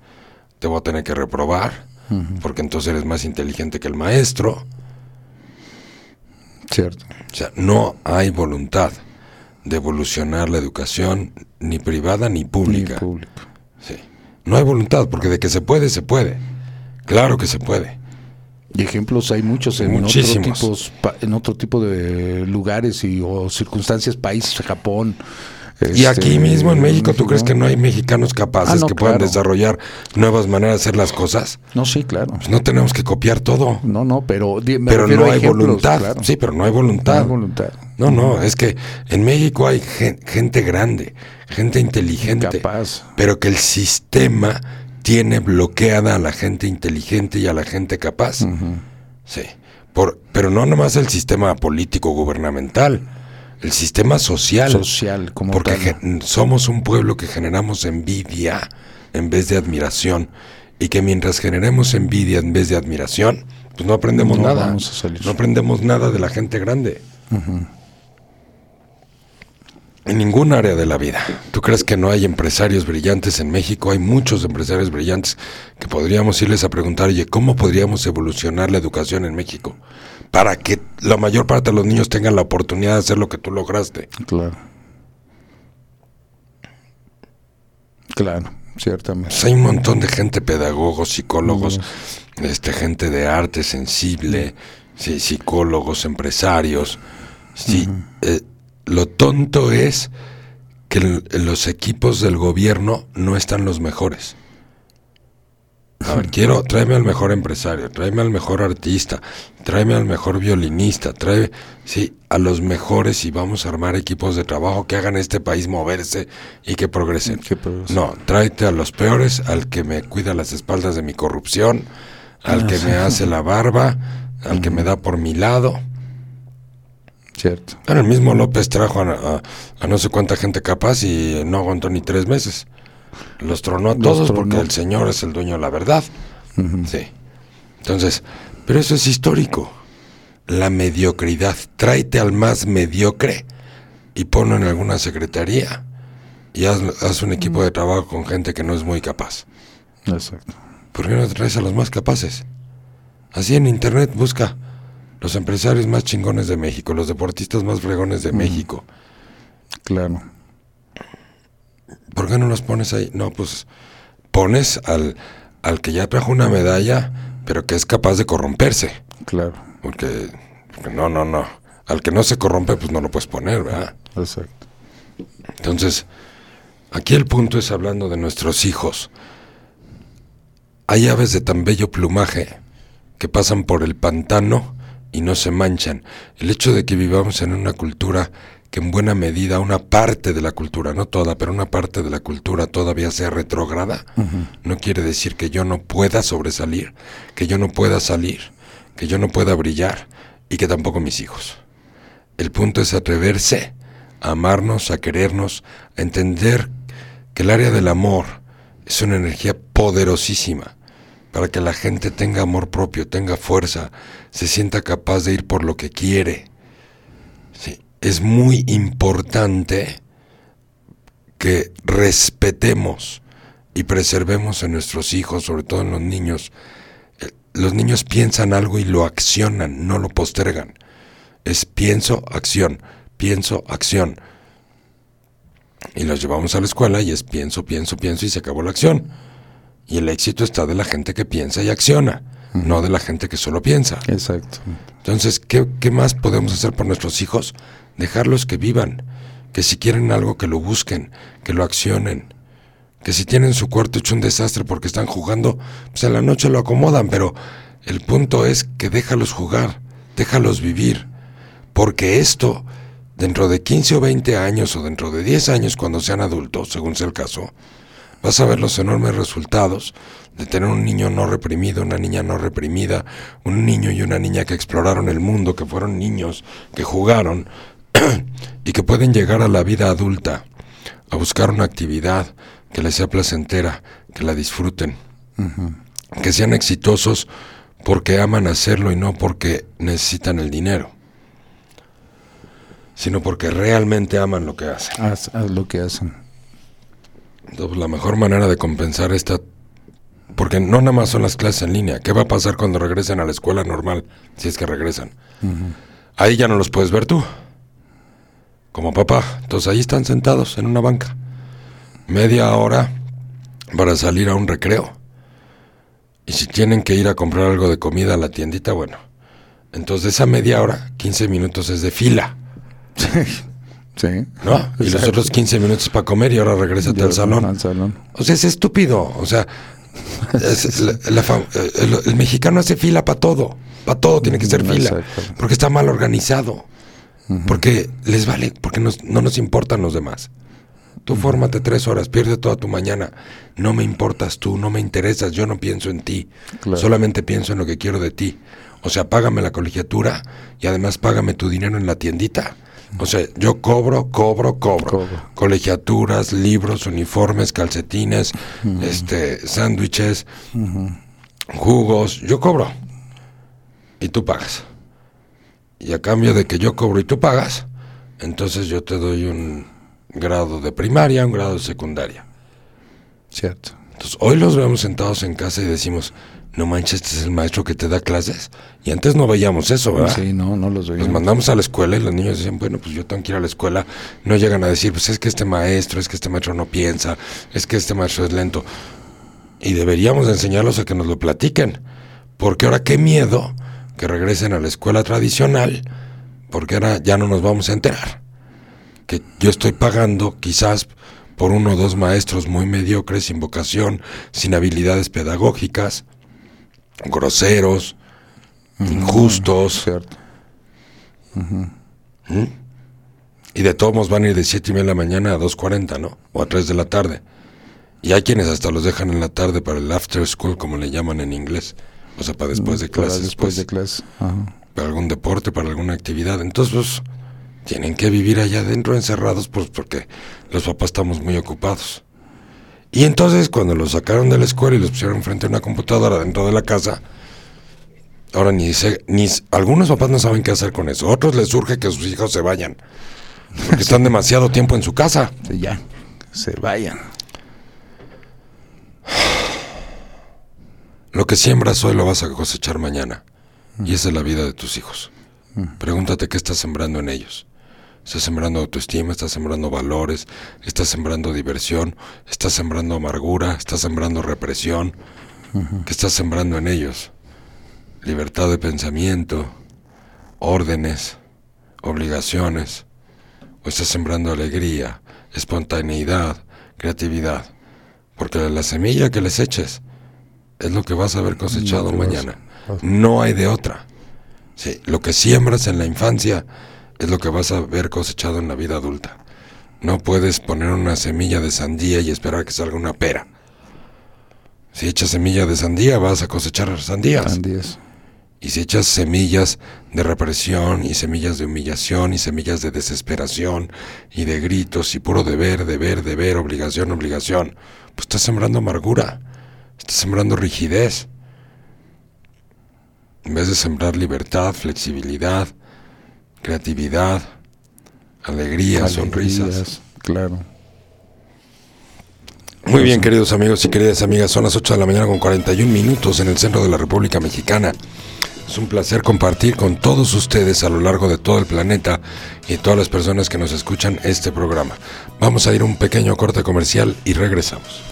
te voy a tener que reprobar, porque entonces eres más inteligente que el maestro. Cierto. O sea, no hay voluntad de evolucionar la educación, ni privada ni Ni pública. público. Sí. No hay voluntad, porque de que se puede, se puede. Claro que se puede. Y ejemplos hay muchos en otro, Muchísimos. tipos, pa- en otro tipo de lugares y o circunstancias, países, Japón. Y este, aquí mismo en México, ¿tú crees que no hay mexicanos capaces Ah, no, que puedan claro. desarrollar nuevas maneras de hacer las cosas? No, sí, claro. Pues no tenemos que copiar todo. No, no, pero pero no hay ejemplos, voluntad. claro. Sí, pero no hay No voluntad. hay voluntad. No, no, es que en México hay gen- gente grande, gente inteligente, Capaz. pero que el sistema tiene bloqueada a la gente inteligente y a la gente capaz. Sí, por, pero no nomás el sistema político gubernamental, el sistema social. Social, como Porque tal. somos un pueblo que generamos envidia en vez de admiración. Y que mientras generemos envidia en vez de admiración, pues no aprendemos No nada. vamos a salir. No aprendemos nada de la gente grande. En ningún área de la vida. ¿Tú crees que no hay empresarios brillantes en México? Hay muchos empresarios brillantes que podríamos irles a preguntar, oye, ¿cómo podríamos evolucionar la educación en México? Para que la mayor parte de los niños tengan la oportunidad de hacer lo que tú lograste. Claro. Claro, ciertamente. Pues hay un montón de gente, pedagogos, psicólogos, este, gente de arte sensible, sí, psicólogos, empresarios. Sí, eh, lo tonto es que los equipos del gobierno no están los mejores. A ver, quiero, tráeme al mejor empresario, tráeme al mejor artista, tráeme al mejor violinista, tráeme, sí, a los mejores y vamos a armar equipos de trabajo que hagan este país moverse y que progresen. Que progresen. No, tráete a los peores, al que me cuida las espaldas de mi corrupción, al que me hace la barba, al que me da por mi lado. Cierto. Bueno, el mismo López trajo a, a- a no sé cuánta gente capaz y no aguantó ni tres meses. Los tronó a todos tronó. porque el Señor es el dueño de la verdad. Sí. Entonces, pero eso es histórico. La mediocridad. Tráete al más mediocre y ponlo en alguna secretaría. y haz, haz un equipo de trabajo con gente que no es muy capaz. Exacto. ¿Por qué no traes a los más capaces? Así en internet busca los empresarios más chingones de México, los deportistas más fregones de México. Claro. ¿Por qué no los pones ahí? No, pues pones al, al que ya trajo una medalla, pero que es capaz de corromperse. Claro. Porque, porque no, no, no. Al que no se corrompe, pues no lo puedes poner, ¿verdad? Exacto. Entonces, aquí el punto es hablando de nuestros hijos. Hay aves de tan bello plumaje que pasan por el pantano y no se manchan. El hecho de que vivamos en una cultura que en buena medida una parte de la cultura, no toda, pero una parte de la cultura todavía sea retrógrada, no quiere decir que yo no pueda sobresalir, que yo no pueda salir, que yo no pueda brillar y que tampoco mis hijos. El punto es atreverse a amarnos, a querernos, a entender que el área del amor es una energía poderosísima para que la gente tenga amor propio, tenga fuerza, se sienta capaz de ir por lo que quiere. Es muy importante que respetemos y preservemos en nuestros hijos, sobre todo en los niños. Eh, Los niños piensan algo y lo accionan, no lo postergan. Es pienso, acción, pienso, acción. Y los llevamos a la escuela y es pienso, pienso, pienso y se acabó la acción. Y el éxito está de la gente que piensa y acciona, no de la gente que solo piensa. Exacto. Entonces, ¿qué, qué más podemos hacer por nuestros hijos? Dejarlos que vivan, que si quieren algo que lo busquen, que lo accionen, que si tienen su cuarto hecho un desastre porque están jugando, pues en la noche lo acomodan, pero el punto es que déjalos jugar, déjalos vivir, porque esto, dentro de 15 o 20 años o dentro de 10 años cuando sean adultos, según sea el caso, vas a ver los enormes resultados de tener un niño no reprimido, una niña no reprimida, un niño y una niña que exploraron el mundo, que fueron niños, que jugaron y que pueden llegar a la vida adulta a buscar una actividad que les sea placentera, que la disfruten, que sean exitosos porque aman hacerlo y no porque necesitan el dinero, sino porque realmente aman lo que hacen. Haz, haz lo que hacen. Entonces, la mejor manera de compensar esta... Porque no nada más son las clases en línea. ¿Qué va a pasar cuando regresen a la escuela normal? Si es que regresan. Ahí ya no los puedes ver tú. Como papá. Entonces ahí están sentados en una banca. Media hora para salir a un recreo. Y si tienen que ir a comprar algo de comida a la tiendita, bueno. Entonces esa media hora, 15 minutos es de fila. Sí. ¿No? Y los otros 15 minutos para comer y ahora regrésate al salón. Al salón. O sea, es estúpido. O sea, es- la- la el, el mexicano hace fila para todo. Para todo tiene que ser fila. Exacto. Porque está mal organizado. Porque les vale, porque nos- no nos importan los demás. Tú fórmate tres horas, pierde toda tu mañana. No me importas tú, no me interesas, yo no pienso en ti. Claro. Solamente pienso en lo que quiero de ti. O sea, págame la colegiatura y además págame tu dinero en la tiendita. O sea, yo cobro, cobro, cobro. Cobro. Colegiaturas, libros, uniformes, calcetines, este, sándwiches, jugos. Yo cobro. Y tú pagas. Y a cambio de que yo cobro y tú pagas, entonces yo te doy un grado de primaria, un grado de secundaria. Cierto. Entonces, hoy los vemos sentados en casa y decimos, no manches, este es el maestro que te da clases. Y antes no veíamos eso, ¿verdad? Sí, no, no los Los veía. mandamos a la escuela y los niños decían, bueno, pues yo tengo que ir a la escuela. No llegan a decir, pues es que este maestro, es que este maestro no piensa, es que este maestro es lento. Y deberíamos de enseñarlos a que nos lo platiquen. Porque ahora qué miedo que regresen a la escuela tradicional, porque ahora ya no nos vamos a enterar. Que yo estoy pagando quizás por uno o dos maestros muy mediocres, sin vocación, sin habilidades pedagógicas, groseros, injustos. Cierto. Y de todos modos van a ir de 7 y media de la mañana a 2.40, ¿no? O a 3 de la tarde. Y hay quienes hasta los dejan en la tarde para el after school, como le llaman en inglés. O sea, para después de Para clases. Después pues, de clase. Ajá. Para algún deporte, para alguna actividad. Entonces, pues, tienen que vivir allá adentro encerrados, pues porque los papás estamos muy ocupados. Y entonces, cuando los sacaron de la escuela y los pusieron frente a una computadora dentro de la casa, ahora ni se, ni algunos papás no saben qué hacer con eso. Otros les surge que sus hijos se vayan. Porque están demasiado tiempo en su casa. Sí, ya. se vayan. Lo que siembras hoy lo vas a cosechar mañana. Y esa es la vida de tus hijos. Pregúntate qué estás sembrando en ellos. Estás sembrando autoestima, estás sembrando valores, estás sembrando diversión, estás sembrando amargura, estás sembrando represión. ¿Qué estás sembrando en ellos? Libertad de pensamiento, órdenes, obligaciones. O estás sembrando alegría, espontaneidad, creatividad. Porque la semilla que les eches es lo que vas a ver cosechado mañana. No hay de otra. Sí, lo que siembras en la infancia es lo que vas a ver cosechado en la vida adulta. No puedes poner una semilla de sandía y esperar que salga una pera. Si echas semilla de sandía, vas a cosechar sandías. Sandías. Y si echas semillas de represión y semillas de humillación y semillas de desesperación y de gritos y puro deber, deber, deber, obligación, obligación, pues estás sembrando amargura, estás sembrando rigidez. En vez de sembrar libertad, flexibilidad, creatividad, alegría, sonrisas. Claro. Muy bien, queridos amigos y queridas amigas, son las 8 de la mañana con 41 minutos en el centro de la República Mexicana. Es un placer compartir con todos ustedes a lo largo de todo el planeta y todas las personas que nos escuchan este programa. Vamos a ir a un pequeño corte comercial y regresamos.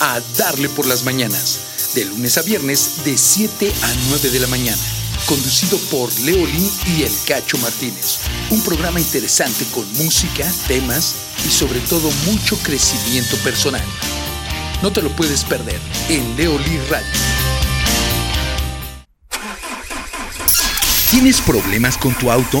A Darle por las Mañanas, de lunes a viernes de 7 a 9 de la mañana, conducido por Leolín y El Cacho Martínez. Un programa interesante con música, temas y sobre todo mucho crecimiento personal. No te lo puedes perder en Leolí Radio. ¿Tienes problemas con tu auto?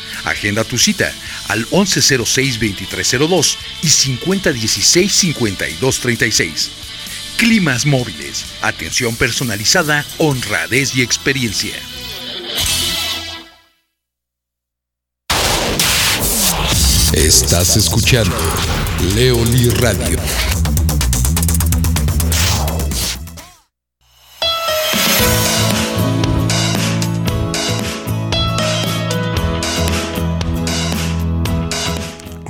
Agenda tu cita al 1106-2302 y 5016-5236. Climas móviles, atención personalizada, honradez y experiencia. Estás escuchando Leoli Radio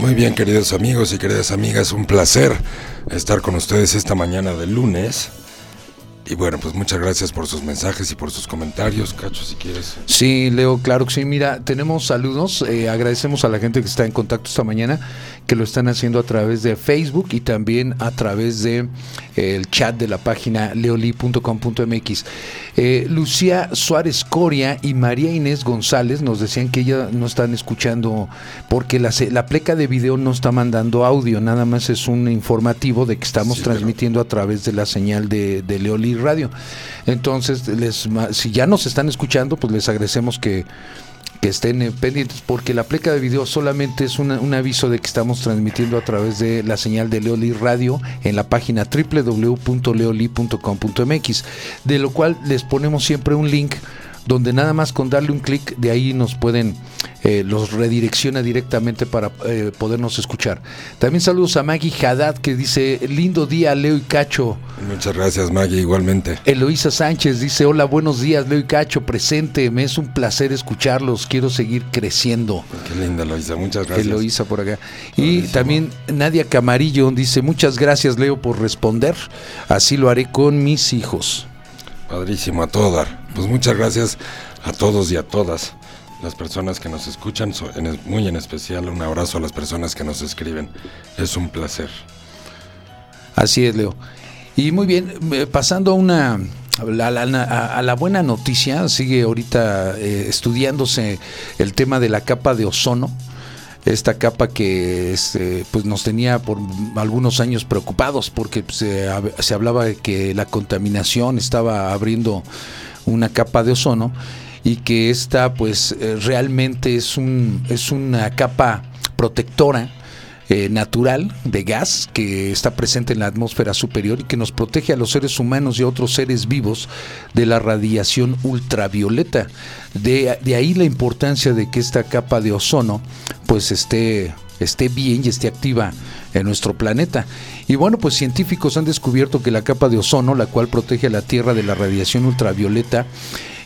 Muy bien, queridos amigos y queridas amigas, un placer estar con ustedes esta mañana de lunes. Y bueno, pues muchas gracias por sus mensajes y por sus comentarios, Cacho, si quieres. Sí, Leo, claro que sí. Mira, tenemos saludos. eh, agradecemos a la gente que está en contacto esta mañana, que lo están haciendo a través de Facebook y también a través de eh, el chat de la página leoli.com.mx. Eh, Lucía Suárez Coria y María Inés González nos decían que ella no están escuchando porque la, la pleca de video no está mandando audio, nada más es un informativo de que estamos Sí, pero- transmitiendo a través de la señal de, de Leoli Radio. Entonces, les, si ya nos están escuchando, pues les agradecemos que, que estén eh, pendientes, porque la pleca de video solamente es un aviso de que estamos transmitiendo a través de la señal de Leoli Radio en la página www.leoli.com.mx, de lo cual les ponemos siempre un link donde nada más con darle un clic de ahí nos pueden, eh, los redirecciona directamente para eh, podernos escuchar. También saludos a Maggie Haddad que dice, lindo día Leo y Cacho. Muchas gracias, Maggie, igualmente. Eloísa Sánchez dice, hola, buenos días, Leo y Cacho, presente, me es un placer escucharlos, quiero seguir creciendo. Qué linda, Loisa, muchas gracias. Eloísa por acá. Y también Nadia Camarillo dice, muchas gracias Leo por responder, así lo haré con mis hijos. Padrísimo, a todo dar. Pues muchas gracias a todos y a todas las personas que nos escuchan, muy en especial un abrazo a las personas que nos escriben. Es un placer. Así es, Leo. Y muy bien, eh, pasando a una a la buena noticia, sigue ahorita eh, estudiándose el tema de la capa de ozono. Esta capa que este, pues nos tenía por algunos años preocupados porque pues, se, hab- se hablaba de que la contaminación estaba abriendo una capa de ozono y que esta pues eh, realmente es un es una capa protectora eh, natural de gas que está presente en la atmósfera superior y que nos protege a los seres humanos y a otros seres vivos de la radiación ultravioleta. De, de ahí la importancia de que esta capa de ozono pues esté, esté bien y esté activa en nuestro planeta. Y bueno, pues científicos han descubierto que la capa de ozono, la cual protege a la Tierra de la radiación ultravioleta,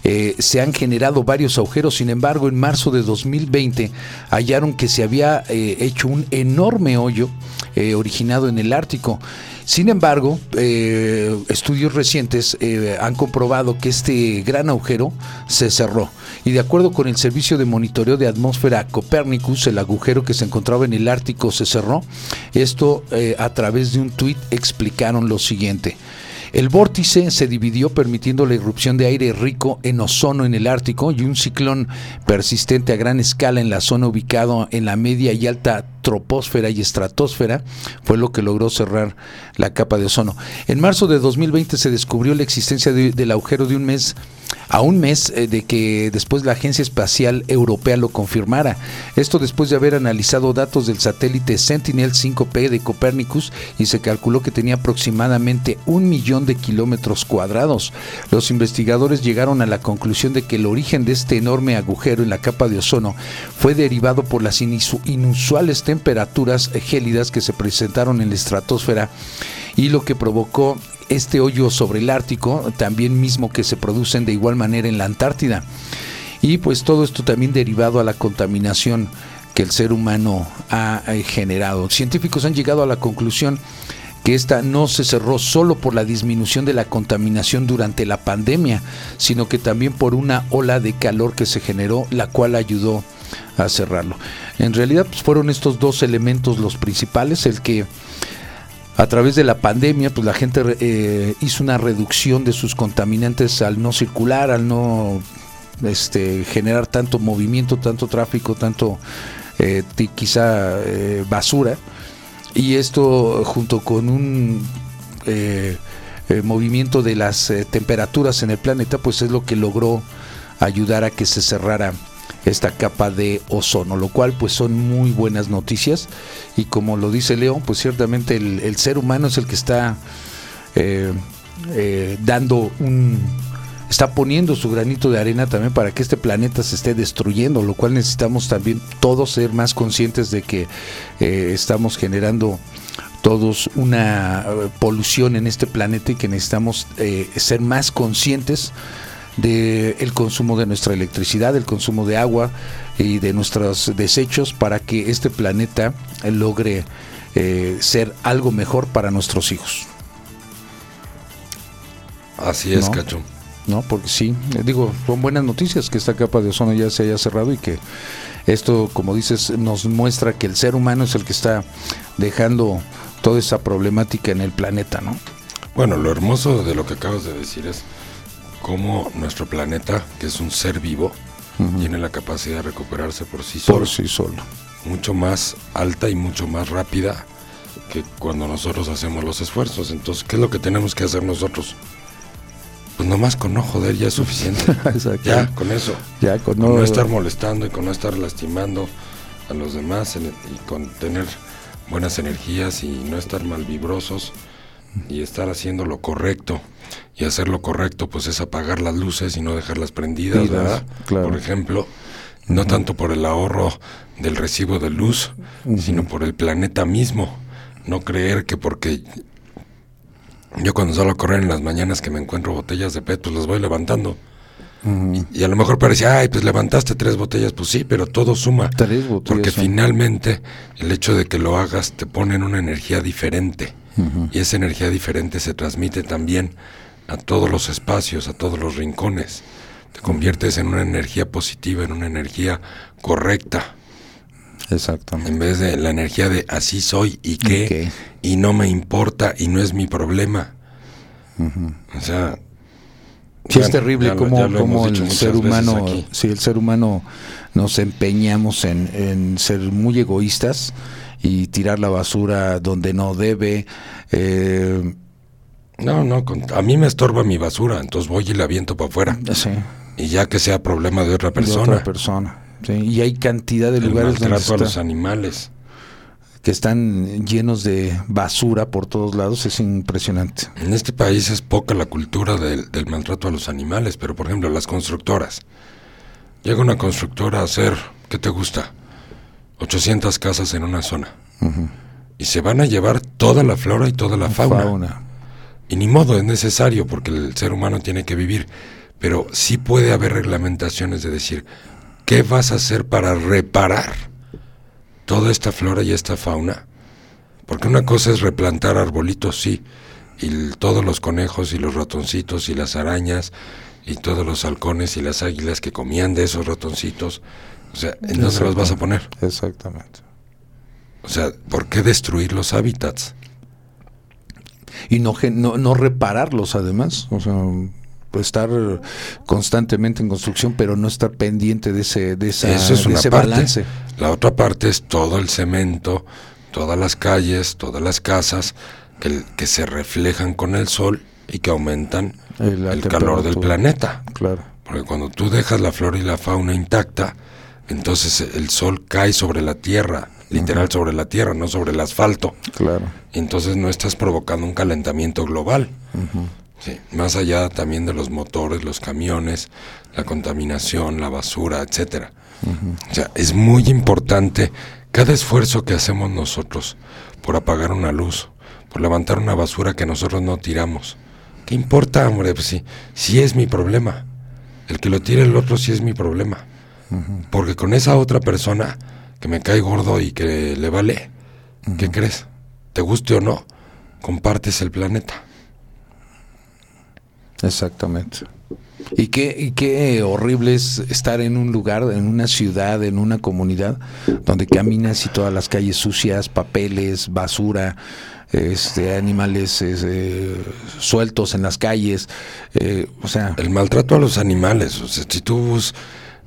eh, se han generado varios agujeros, sin embargo, en marzo de 2020 hallaron que se había eh, hecho un enorme hoyo eh, originado en el Ártico. Sin embargo, estudios recientes han comprobado que este gran agujero se cerró. Y de acuerdo con el servicio de monitoreo de atmósfera Copernicus, el agujero que se encontraba en el Ártico se cerró. Esto a través de un tuit explicaron lo siguiente. El vórtice se dividió permitiendo la irrupción de aire rico en ozono en el Ártico y un ciclón persistente a gran escala en la zona ubicado en la media y alta troposfera y estratosfera fue lo que logró cerrar la capa de ozono. En marzo de 2020 se descubrió la existencia de- del agujero de un mes a un mes eh, de que después la Agencia Espacial Europea lo confirmara. Esto después de haber analizado datos del satélite Sentinel-5P de Copernicus y se calculó que tenía aproximadamente un millón de kilómetros cuadrados. Los investigadores llegaron a la conclusión de que el origen de este enorme agujero en la capa de ozono fue derivado por las inusuales temperaturas gélidas que se presentaron en la estratosfera y lo que provocó este hoyo sobre el Ártico, también mismo que se producen de igual manera en la Antártida. Y pues todo esto también derivado a la contaminación que el ser humano ha eh, generado. Científicos han llegado a la conclusión que esta no se cerró solo por la disminución de la contaminación durante la pandemia, sino que también por una ola de calor que se generó, la cual ayudó a cerrarlo. En realidad pues, fueron estos dos elementos los principales, el que a través de la pandemia, pues la gente eh, hizo una reducción de sus contaminantes al no circular, al no este, generar tanto movimiento, tanto tráfico, tanto eh, quizá eh, basura. Y esto junto con un movimiento de las temperaturas en el planeta, pues es lo que logró ayudar a que se cerrara esta capa de ozono, lo cual pues son muy buenas noticias. Y como lo dice Leo, pues ciertamente el, ser humano es el que está eh, eh, dando un está poniendo su granito de arena también para que este planeta se esté destruyendo, lo cual necesitamos también todos ser más conscientes de que eh, estamos generando todos una polución en este planeta y que necesitamos eh, ser más conscientes del el consumo de nuestra electricidad, el consumo de agua y de nuestros desechos para que este planeta logre eh, ser algo mejor para nuestros hijos. Así es, No. Cacho. ¿no? Porque sí, eh, digo, son buenas noticias que esta capa de ozono ya se haya cerrado y que esto, como dices, nos muestra que el ser humano es el que está dejando toda esa problemática en el planeta, ¿no? Bueno, lo hermoso de lo que acabas de decir es cómo nuestro planeta, que es un ser vivo, tiene la capacidad de recuperarse por sí solo, Por sí solo. mucho más alta y mucho más rápida que cuando nosotros hacemos los esfuerzos. Entonces, ¿qué es lo que tenemos que hacer nosotros? Pues nomás con no joder ya es suficiente. Ya, con eso. Ya con Con no, no estar molestando y con no estar lastimando a los demás y con tener buenas energías y no estar malvibrosos y estar haciendo lo correcto y hacer lo correcto pues es apagar las luces y no dejarlas prendidas, ¿verdad? claro. Por ejemplo, no tanto por el ahorro del recibo de luz, sino por el planeta mismo. No creer que porque yo cuando salgo a correr en las mañanas que me encuentro botellas de PET, pues las voy levantando. Y a lo mejor parecía, ay, pues levantaste tres botellas, pues sí, pero todo suma. Tres botellas Porque son. finalmente el hecho de que lo hagas te pone en una energía diferente. Y esa energía diferente se transmite también a todos los espacios, a todos los rincones. Te conviertes en una energía positiva, en una energía correcta, Exactamente. en vez de la energía de así soy y qué, y no me importa y no es mi problema. O sea, Sí, es terrible ya cómo, ya el ser humano, si el ser humano nos empeñamos en, en ser muy egoístas y tirar la basura donde no debe. eh, No, no, a mí me estorba mi basura, entonces voy y la aviento para afuera. sí, Y ya que sea problema de otra de persona. otra persona. sí, Y hay cantidad de el lugares donde maltrato a está- los animales. que están llenos de basura por todos lados. Es impresionante. En este país es poca la cultura del, del maltrato a los animales, pero por ejemplo las constructoras. Llega una constructora a hacer, ¿qué te gusta? 800 casas en una zona. Y se van a llevar toda la flora y toda la fauna. Fauna. Y ni modo, es necesario porque el ser humano tiene que vivir. Pero sí puede haber reglamentaciones de decir, ¿qué vas a hacer para reparar toda esta flora y esta fauna? Porque una cosa es replantar arbolitos, sí, y todos los conejos y los ratoncitos y las arañas y todos los halcones y las águilas que comían de esos ratoncitos. O sea, ¿en dónde los vas a poner? Exactamente. O sea, ¿por qué destruir los hábitats? y no, no, no repararlos además. O sea, estar constantemente en construcción, pero no estar pendiente de ese, de esa, Eso es de una ese parte. balance. La otra parte es todo el cemento, todas las calles, todas las casas que, que se reflejan con el sol y que aumentan la el calor del planeta. Claro. Porque cuando tú dejas la flora y la fauna intacta, entonces el sol cae sobre la tierra, literal sobre la tierra, no sobre el asfalto. Claro. Entonces no estás provocando un calentamiento global. Sí, más allá también de los motores, los camiones, la contaminación, la basura, etcétera. O sea, es muy importante cada esfuerzo que hacemos nosotros por apagar una luz, por levantar una basura que nosotros no tiramos. ¿Qué importa, hombre? Pues sí, sí es mi problema. El que lo tire el otro sí es mi problema. Porque con esa otra persona que me cae gordo y que le vale, ¿qué crees? Te guste o no, compartes el planeta. Exactamente. Y qué, y qué horrible es estar en un lugar, en una ciudad, en una comunidad, donde caminas y todas las calles sucias, papeles, basura, este, animales eh, sueltos en las calles. eh, o sea, El maltrato a los animales, o sea, si tú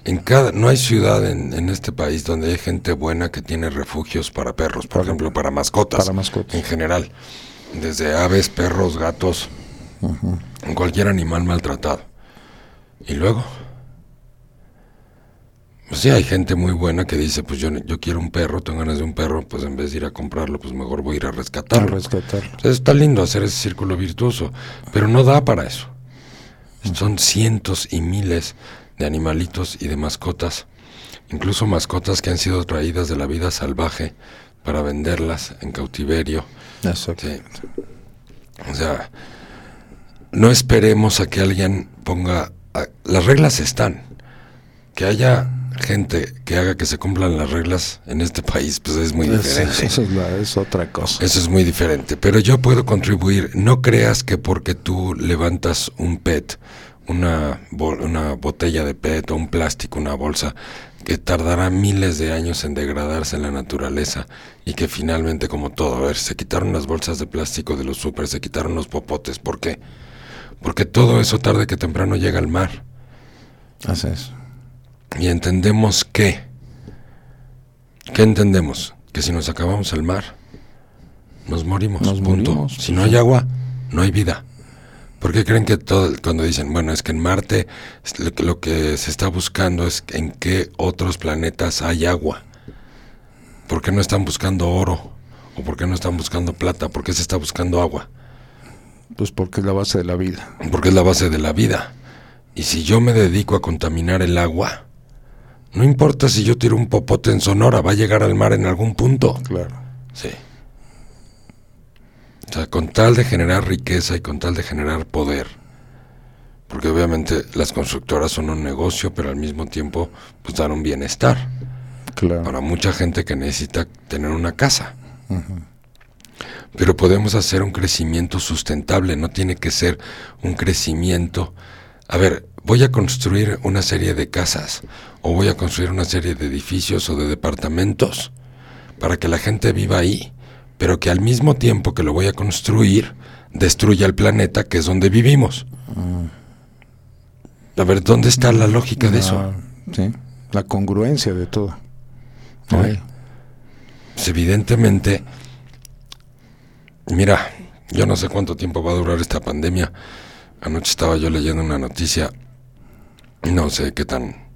en cada, no hay ciudad en, en este país donde hay gente buena que tiene refugios para perros, por ejemplo, para mascotas, Para mascotas. en general, desde aves, perros, gatos, cualquier animal maltratado. Y luego, pues sí, hay gente muy buena que dice, pues yo, yo quiero un perro, tengo ganas de un perro, pues en vez de ir a comprarlo, pues mejor voy a ir a a rescatarlo. rescatarlo. Entonces, está lindo hacer ese círculo virtuoso, pero no da para eso. Son cientos y miles de animalitos y de mascotas, incluso mascotas que han sido traídas de la vida salvaje para venderlas en cautiverio. Exacto. Sí. O sea, no esperemos a que alguien ponga... a- las reglas están. Que haya gente que haga que se cumplan las reglas en este país, pues es muy diferente. Eso es, la- es otra cosa. Eso es muy diferente. Pero yo puedo contribuir. No creas que porque tú levantas un PET, una, bol- una botella de PET o un plástico, una bolsa, que tardará miles de años en degradarse en la naturaleza y que finalmente, como todo, a ver, se quitaron las bolsas de plástico de los super, se quitaron los popotes. ¿Por qué? Porque todo eso tarde que temprano llega al mar. Así es. Y entendemos que, ¿qué entendemos? Que si nos acabamos el mar, nos morimos. Nos punto. morimos, Si no hay agua, no hay vida. ¿Por qué creen que todo, cuando dicen, bueno, es que en Marte lo, que- lo que se está buscando es en qué otros planetas hay agua? ¿Por qué no están buscando oro? ¿O por qué no están buscando plata? ¿Por qué se está buscando agua? Pues porque es la base de la vida. porque es la base de la vida. Y si yo me dedico a contaminar el agua, no importa si yo tiro un popote en Sonora, va a llegar al mar en algún punto. Claro. Sí. O sea, con tal de generar riqueza y con tal de generar poder, porque obviamente las constructoras son un negocio, pero al mismo tiempo pues dan un bienestar Claro. para mucha gente que necesita tener una casa. Pero podemos hacer un crecimiento sustentable, no tiene que ser un crecimiento. A ver, voy a construir una serie de casas o voy a construir una serie de edificios o de departamentos para que la gente viva ahí, pero que al mismo tiempo que lo voy a construir, destruya el planeta que es donde vivimos. A ver, ¿dónde está la lógica de eso? Sí. La congruencia de todo. Pues evidentemente, mira, yo no sé cuánto tiempo va a durar esta pandemia. Anoche estaba yo leyendo una noticia, no sé qué tan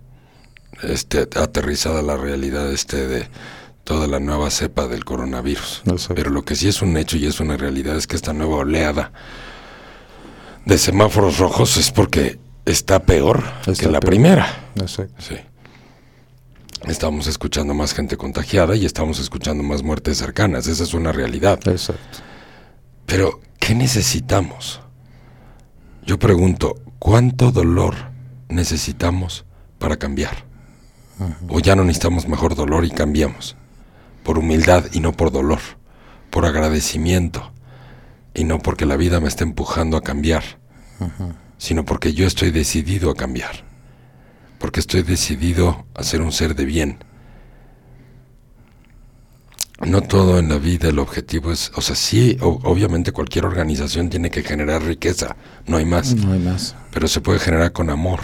este, aterrizada la realidad este de toda la nueva cepa del coronavirus. Pero lo que sí es un hecho y es una realidad es que esta nueva oleada de semáforos rojos es porque está peor Está que la peor. primera. Exacto. Sí. Estamos escuchando más gente contagiada y estamos escuchando más muertes cercanas. Esa es una realidad. Exacto. Pero, ¿qué necesitamos? Yo pregunto, ¿cuánto dolor necesitamos para cambiar? ¿O ya no necesitamos mejor dolor y cambiamos? Por humildad y no por dolor. Por agradecimiento. Y no porque la vida me esté empujando a cambiar. Sino porque yo estoy decidido a cambiar porque estoy decidido a ser un ser de bien. No todo en la vida el objetivo es, o sea, sí, o- obviamente cualquier organización tiene que generar riqueza, no hay más, No hay más. pero se puede generar con amor,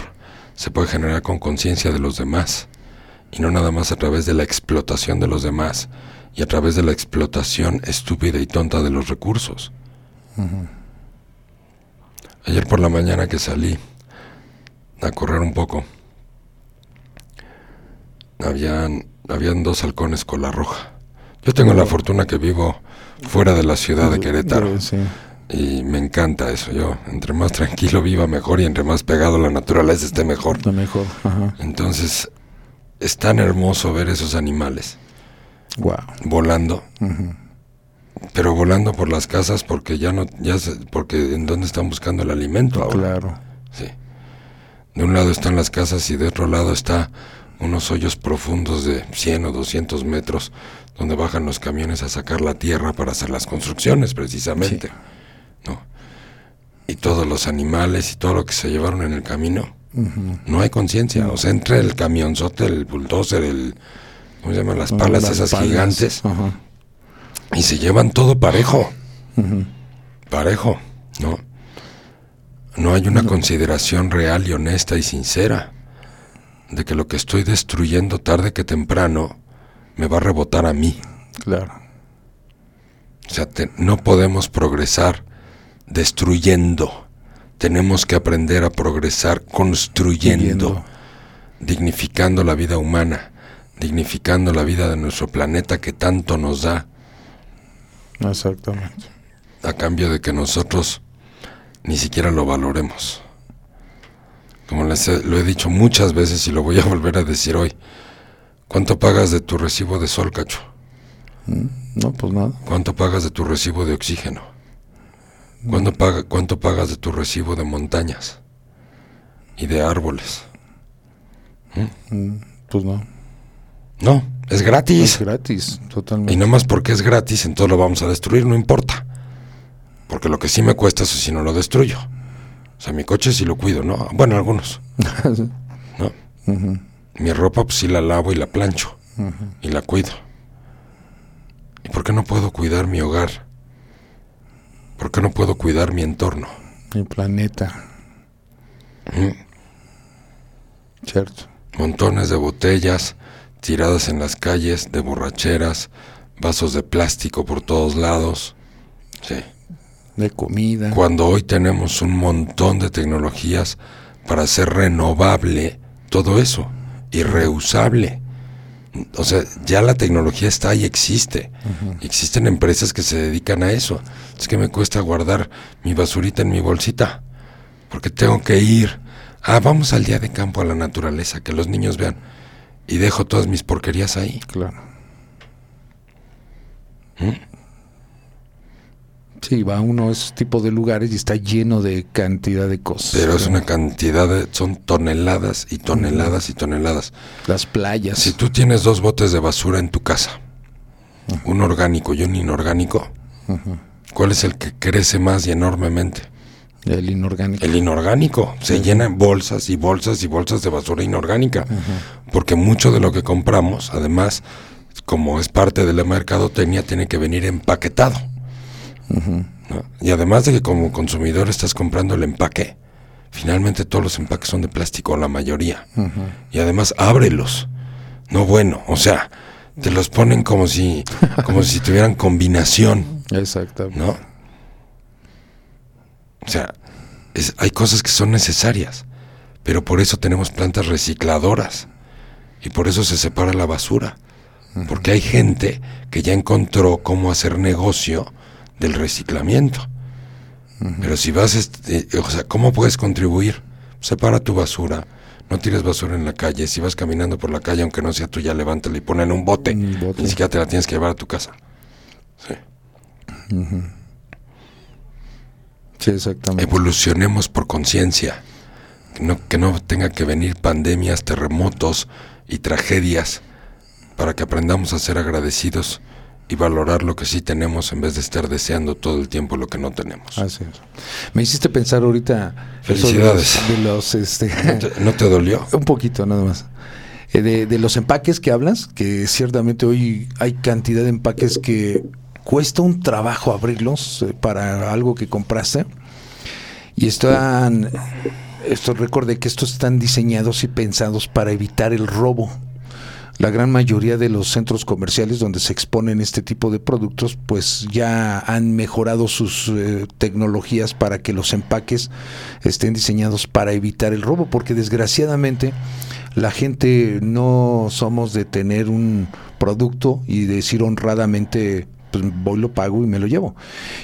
se puede generar con conciencia de los demás, y no nada más a través de la explotación de los demás y a través de la explotación estúpida y tonta de los recursos. Ayer por la mañana que salí a correr un poco, habían, habían dos halcones cola roja. Yo tengo la fortuna que vivo fuera de la ciudad de Querétaro. Sí. Y me encanta eso. Yo, entre más tranquilo viva mejor y entre más pegado a la naturaleza esté mejor. Lo mejor. Ajá. Entonces, es tan hermoso ver esos animales Wow. volando. Pero volando por las casas porque ya no, ya se- porque en dónde están buscando el alimento ahora. Claro. Sí. De un lado están las casas y de otro lado está unos hoyos profundos de 100 o 200 metros donde bajan los camiones a sacar la tierra para hacer las construcciones precisamente. ¿no? Y todos los animales y todo lo que se llevaron en el camino, no hay conciencia. O sea, entre el camionzote, el bulldozer, el... ¿Cómo se llaman? Las palas Las esas palas. gigantes. Ajá. Y se llevan todo parejo. Parejo, ¿no? No hay una consideración real y honesta y sincera de que lo que estoy destruyendo tarde que temprano me va a rebotar a mí. Claro. O sea, te- no podemos progresar destruyendo. Tenemos que aprender a progresar construyendo, dignificando la vida humana, dignificando la vida de nuestro planeta que tanto nos da Exactamente. a cambio de que nosotros ni siquiera lo valoremos. como les he- lo he dicho muchas veces y lo voy a volver a decir hoy, ¿cuánto pagas de tu recibo de sol, cacho? No, pues nada. ¿Cuánto pagas de tu recibo de oxígeno? ¿Cuánto, paga, ¿Cuánto pagas de tu recibo de montañas y de árboles? Pues no. No, es Es gratis. gratis, Y totalmente. no más porque es gratis, entonces lo vamos a destruir, no importa. Porque lo que sí me cuesta es si no lo destruyo. O sea, mi coche sí lo cuido, ¿no? Bueno, algunos, ¿no? Mi ropa pues sí la lavo y la plancho. Y la cuido. ¿Y por qué no puedo cuidar mi hogar? ¿Por qué no puedo cuidar mi entorno? El planeta. Cierto. Montones de botellas tiradas en las calles, de borracheras, vasos de plástico por todos lados. Sí. De comida. Cuando hoy tenemos un montón de tecnologías para hacer renovable todo eso y reusable. O sea, ya la tecnología está y existe. Existen empresas que se dedican a eso. Es que me cuesta guardar mi basurita en mi bolsita. Porque tengo que ir. Ah, vamos al día de campo a la naturaleza, que los niños vean. Y dejo todas mis porquerías ahí. Claro. Sí, va uno a ese tipo de lugares y está lleno de cantidad de cosas. Pero es una cantidad de... Son toneladas y toneladas y toneladas. Las playas. Si tú tienes dos botes de basura en tu casa, un orgánico y un inorgánico, ¿cuál es el que crece más y enormemente? El inorgánico. El inorgánico. Se llenan bolsas y bolsas y bolsas de basura inorgánica. Porque mucho de lo que compramos, además, como es parte de la mercadotecnia, tiene que venir empaquetado. ¿No? Y además de que como consumidor estás comprando el empaque, finalmente todos los empaques son de plástico, la mayoría. Y además ábrelos. No bueno, o sea, te los ponen como si, como si tuvieran combinación, Exactamente. ¿no? O sea, es- hay cosas que son necesarias, pero por eso tenemos plantas recicladoras y por eso se separa la basura, porque hay gente que ya encontró cómo hacer negocio del reciclamiento. Pero si vas, este, o sea, ¿cómo puedes contribuir? Separa tu basura, no tires basura en la calle, si vas caminando por la calle, aunque no sea tuya, levántala y ponla en un bote, Un bote. ni siquiera te la tienes que llevar a tu casa. Sí. Sí, exactamente. evolucionemos por conciencia, que no, que no tenga que venir pandemias, terremotos y tragedias para que aprendamos a ser agradecidos y valorar lo que sí tenemos en vez de estar deseando todo el tiempo lo que no tenemos. Así es. Me hiciste pensar ahorita Felicidades. los, de los, este, ¿No te, no te dolió? un poquito nada más. Eh, de, de los empaques que hablas, que ciertamente hoy hay cantidad de empaques que cuesta un trabajo abrirlos eh, para algo que compraste. Y están, esto recuerde que estos están diseñados y pensados para evitar el robo. La gran mayoría de los centros comerciales donde se exponen este tipo de productos, pues ya han mejorado sus eh, tecnologías para que los empaques estén diseñados para evitar el robo, porque desgraciadamente la gente no somos de tener un producto y decir honradamente pues voy lo pago y me lo llevo.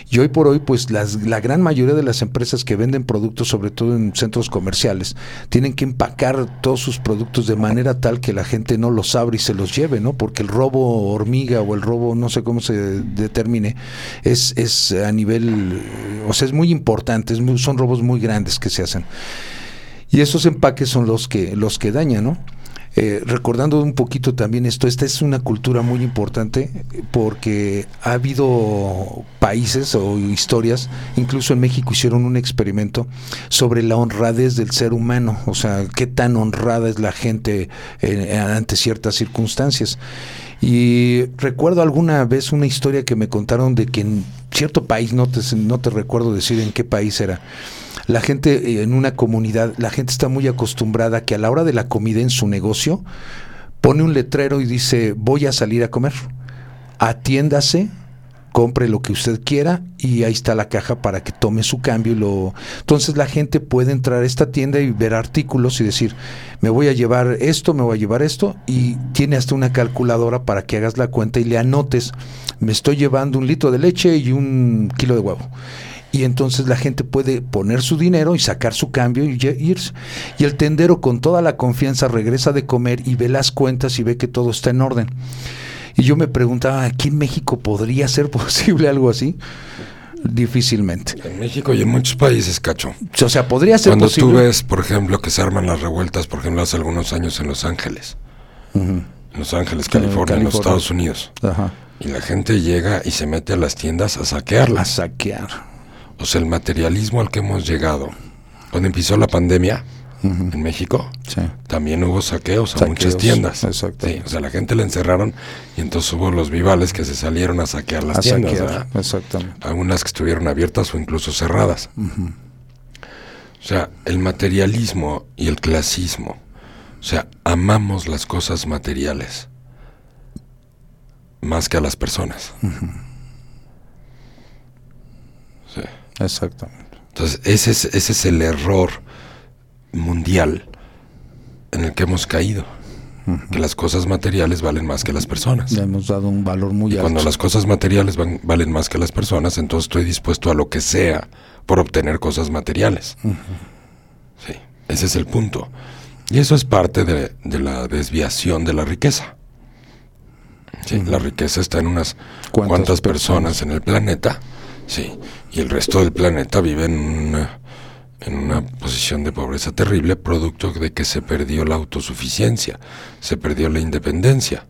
Y hoy por hoy, pues las, la gran mayoría de las empresas que venden productos, sobre todo en centros comerciales, tienen que empacar todos sus productos de manera tal que la gente no los abra y se los lleve, ¿no? Porque el robo hormiga o el robo, no sé cómo se determine, es, es a nivel, o sea, es muy importante, es muy- son robos muy grandes que se hacen. Y esos empaques son los que, los que dañan, ¿no? Eh, recordando un poquito también esto, esta es una cultura muy importante eh, porque ha habido países o historias, incluso en México hicieron un experimento sobre la honradez del ser humano, o sea, qué tan honrada es la gente eh, ante ciertas circunstancias. Y recuerdo alguna vez una historia que me contaron de que en cierto país, no te, no te recuerdo decir en qué país era, la gente eh, en una comunidad, la gente está muy acostumbrada que a la hora de la comida en su negocio pone un letrero y dice voy a salir a comer. Atiéndase compre lo que usted quiera y ahí está la caja para que tome su cambio y lo entonces la gente puede entrar a esta tienda y ver artículos y decir me voy a llevar esto me voy a llevar esto y tiene hasta una calculadora para que hagas la cuenta y le anotes me estoy llevando un litro de leche y un kilo de huevo y entonces la gente puede poner su dinero y sacar su cambio y irse. Y el tendero con toda la confianza regresa de comer y ve las cuentas y ve que todo está en orden. Y yo me preguntaba, ¿aquí en México podría ser posible algo así? Difícilmente. En México y en muchos países, cacho. O sea, podría ser Cuando posible. tú ves, por ejemplo, que se arman las revueltas, por ejemplo, hace algunos años en Los Ángeles. En Los Ángeles, California, en los California. Estados Unidos. Ajá. Y la gente llega y se mete a las tiendas a A saquearlas. saquear. O sea, el materialismo al que hemos llegado. Cuando empezó la pandemia en México, Sí. también hubo saqueos a muchas tiendas. Sí, o sea, la gente la encerraron y entonces hubo los vivales que se salieron a saquear las A tiendas. saquear. ¿verdad? Exactamente. Algunas que estuvieron abiertas o incluso cerradas. O sea, el materialismo y el clasismo. O sea, amamos las cosas materiales más que a las personas. Sí. Exactamente. Entonces, ese es, ese es el error mundial en el que hemos caído. Que las cosas materiales valen más que las personas. Le hemos dado un valor muy Y alto. cuando las cosas materiales van- valen más que las personas, entonces estoy dispuesto a lo que sea por obtener cosas materiales. Sí, ese es el punto. Y eso es parte de, de la desviación de la riqueza. Sí, La riqueza está en unas ¿Cuántas cuantas personas? personas en el planeta, sí, y el resto del planeta vive en una, en una posición de pobreza terrible, producto de que se perdió la autosuficiencia, se perdió la independencia.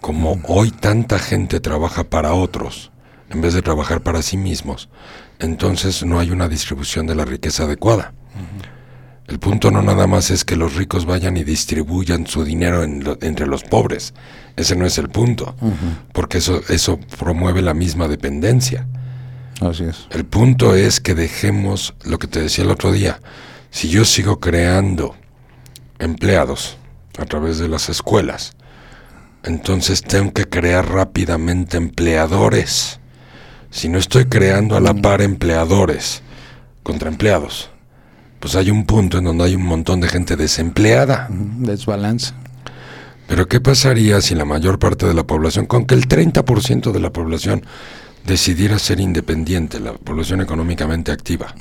Como hoy tanta gente trabaja para otros, en vez de trabajar para sí mismos, entonces no hay una distribución de la riqueza adecuada. El punto no nada más es que los ricos vayan y distribuyan su dinero en lo- entre los pobres. Ese no es el punto, porque eso, eso promueve la misma dependencia. Así es. El punto es que dejemos lo que te decía el otro día. Si yo sigo creando empleados a través de las escuelas, entonces tengo que crear rápidamente empleadores. Si no estoy creando a la par empleadores contra empleados, pues hay un punto en donde hay un montón de gente desempleada. Desbalance. Pero ¿qué pasaría si la mayor parte de la población, con que el 30% de la población decidiera ser independiente, la población económicamente activa,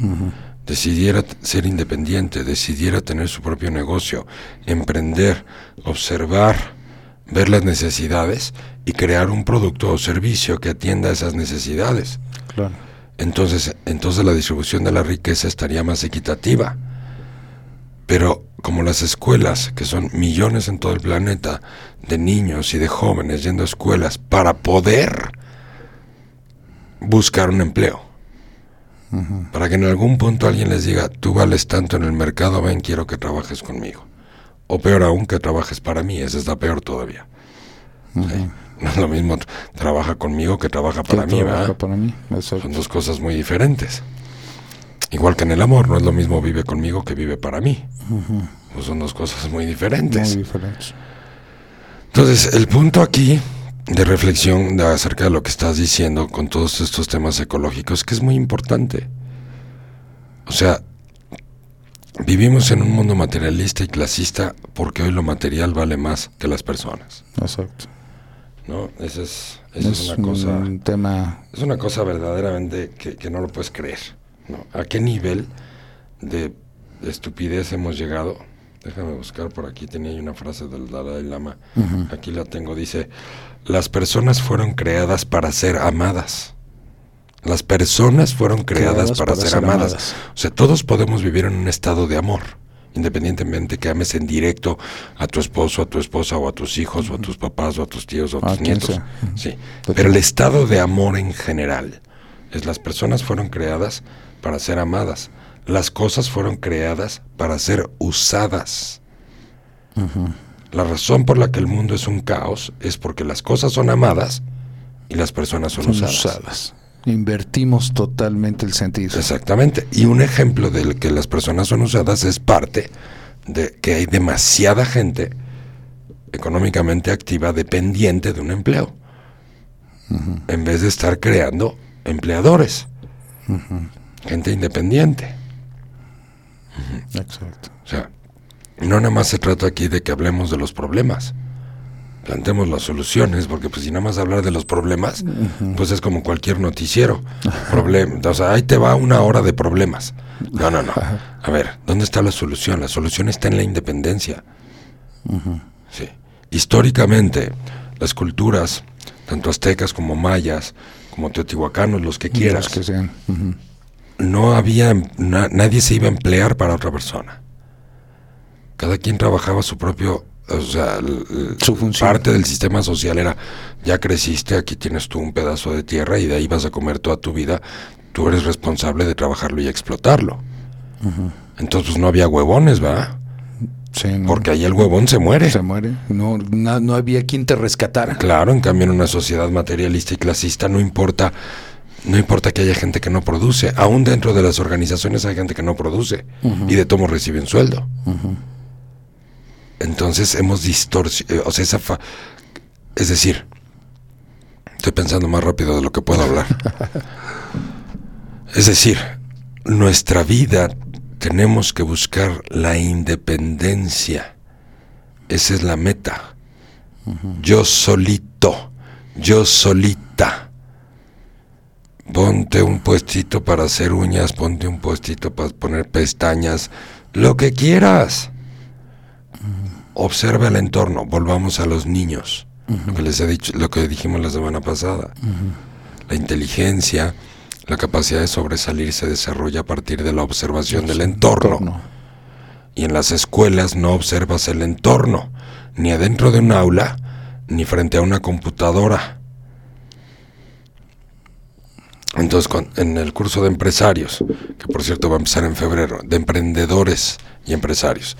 decidiera ser independiente, decidiera tener su propio negocio, emprender, observar, ver las necesidades y crear un producto o servicio que atienda esas necesidades? Claro. entonces, entonces la distribución de la riqueza estaría más equitativa. Pero como las escuelas, que son millones en todo el planeta, de niños y de jóvenes yendo a escuelas para poder buscar un empleo, para que en algún punto alguien les diga, tú vales tanto en el mercado, ven, quiero que trabajes conmigo. O peor aún, que trabajes para mí, esa está peor todavía. Sí. No es lo mismo tra- trabaja conmigo que trabaja para mí, trabaja ¿verdad? para mí. Exacto. Son dos cosas muy diferentes. Igual que en el amor, no es lo mismo vive conmigo que vive para mí. Pues son dos cosas muy diferentes. Muy diferentes. Entonces, el punto aquí de reflexión acerca de lo que estás diciendo con todos estos temas ecológicos, que es muy importante. O sea, vivimos en un mundo materialista y clasista porque hoy lo material vale más que las personas. Exacto. ¿No? Esa es, esa es, una cosa. un tema Es una cosa verdaderamente que, que no lo puedes creer. ¿no? ¿A qué nivel de estupidez hemos llegado? Déjame buscar por aquí, tenía una frase del Dalai Lama. Aquí la tengo, dice, las personas fueron creadas para ser amadas. Las personas fueron creadas, para, ser, amadas. O sea, todos podemos vivir en un estado de amor, independientemente que ames en directo a tu esposo, a tu esposa, o a tus hijos, o a tus papás, o a tus tíos, o a A tus nietos. sea. Sí. Pero el estado de amor en general es las personas fueron creadas para ser amadas. Las cosas fueron creadas para ser usadas. La razón por la que el mundo es un caos es porque las cosas son amadas y las personas son, son usadas. usadas. Invertimos totalmente el sentido. Exactamente. Y un ejemplo de que las personas son usadas es parte de que hay demasiada gente económicamente activa dependiente de un empleo. en vez de estar creando empleadores, gente independiente. Exacto. O sea, no nada más se trata aquí de que hablemos de los problemas, planteemos las soluciones, porque pues si nada más hablar de los problemas, pues es como cualquier noticiero. Problem, o sea, ahí te va una hora de problemas. No, no, no. A ver, ¿dónde está la solución? La solución está en la independencia. Sí. Históricamente, las culturas, tanto aztecas como mayas, como teotihuacanos, los que quieras, Los que sean. Ujú. no había, na- nadie se iba a emplear para otra persona. Cada quien trabajaba su propio, o sea, Su función. parte del sistema social era, ya creciste, aquí tienes tú un pedazo de tierra y de ahí vas a comer toda tu vida, tú eres responsable de trabajarlo y explotarlo. Entonces pues, no había huevones, ¿va? Sí, no. Porque ahí el huevón se muere. se muere. No, na- no había quien te rescatara. Claro, en cambio en una sociedad materialista y clasista no importa, no importa que haya gente que no produce, aún dentro de las organizaciones hay gente que no produce y de tomo reciben sueldo. Entonces hemos distorsionado, o sea, esa fa- es decir, estoy pensando más rápido de lo que puedo hablar. es decir, nuestra vida tenemos que buscar la independencia. Esa es la meta yo solito, yo solita. Ponte un puestito para hacer uñas, ponte un puestito para poner pestañas, lo que quieras. Observa el entorno, volvamos a los niños, lo que les he dicho, lo que dijimos la semana pasada. La inteligencia, la capacidad de sobresalir se desarrolla a partir de la observación del entorno. Y en las escuelas no observas el entorno, ni adentro de un aula, ni frente a una computadora. Entonces, en el curso de empresarios, que por cierto va a empezar en febrero, de emprendedores y empresarios,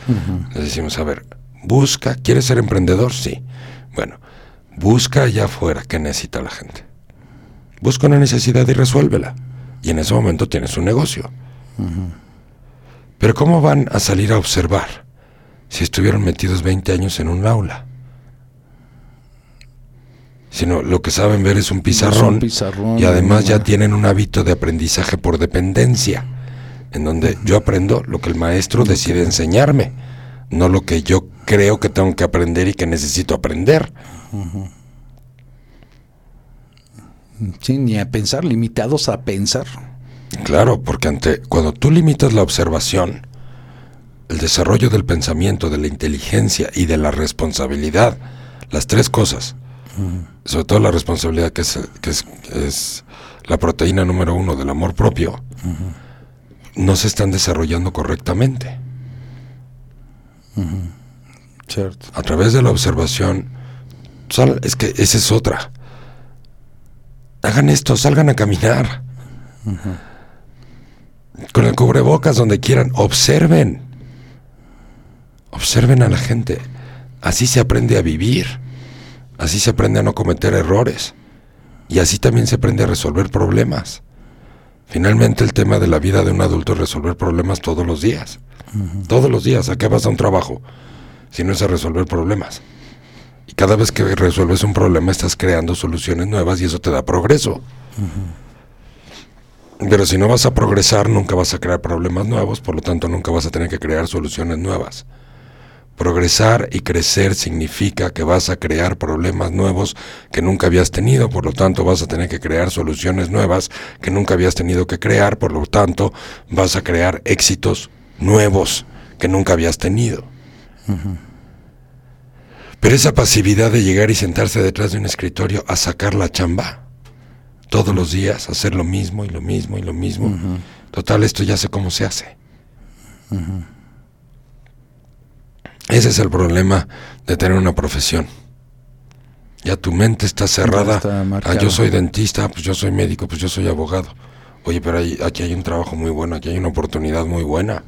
les decimos, a ver, busca, ¿quieres ser emprendedor? Sí. Bueno, busca allá afuera qué necesita la gente. Busca una necesidad y resuélvela. Y en ese momento tienes un negocio. Pero ¿cómo van a salir a observar si estuvieron metidos 20 años en un aula? Sino lo que saben ver es un pizarrón, pizarrón, y además ya tienen un hábito de aprendizaje por dependencia, en donde yo aprendo lo que el maestro decide enseñarme, no lo que yo creo que tengo que aprender y que necesito aprender. Sí, ni a pensar, limitados a pensar. Claro, porque ante cuando tú limitas la observación, el desarrollo del pensamiento, de la inteligencia y de la responsabilidad, las tres cosas, sobre todo la responsabilidad que es, que es, es la proteína número uno del amor propio, no se están desarrollando correctamente. Cierto. A través de la observación, sal- es que esa es otra. Hagan esto, salgan a caminar. Con el cubrebocas donde quieran, observen. Observen a la gente. Así se aprende a vivir. Así se aprende a no cometer errores. Y así también se aprende a resolver problemas. Finalmente el tema de la vida de un adulto es resolver problemas todos los días. Todos los días. ¿A qué vas a un trabajo? Si no es a resolver problemas. Y cada vez que resuelves un problema estás creando soluciones nuevas y eso te da progreso. Pero si no vas a progresar, nunca vas a crear problemas nuevos, por lo tanto nunca vas a tener que crear soluciones nuevas. Progresar y crecer significa que vas a crear problemas nuevos que nunca habías tenido, por lo tanto vas a tener que crear soluciones nuevas que nunca habías tenido que crear, por lo tanto vas a crear éxitos nuevos que nunca habías tenido. Pero esa pasividad de llegar y sentarse detrás de un escritorio a sacar la chamba, todos los días, hacer lo mismo y lo mismo y lo mismo. Total, esto ya sé cómo se hace. Ese es el problema de tener una profesión. Ya tu mente está cerrada. está ah, yo soy dentista, pues yo soy médico, pues yo soy abogado. Oye, pero hay- aquí hay un trabajo muy bueno, aquí hay una oportunidad muy buena.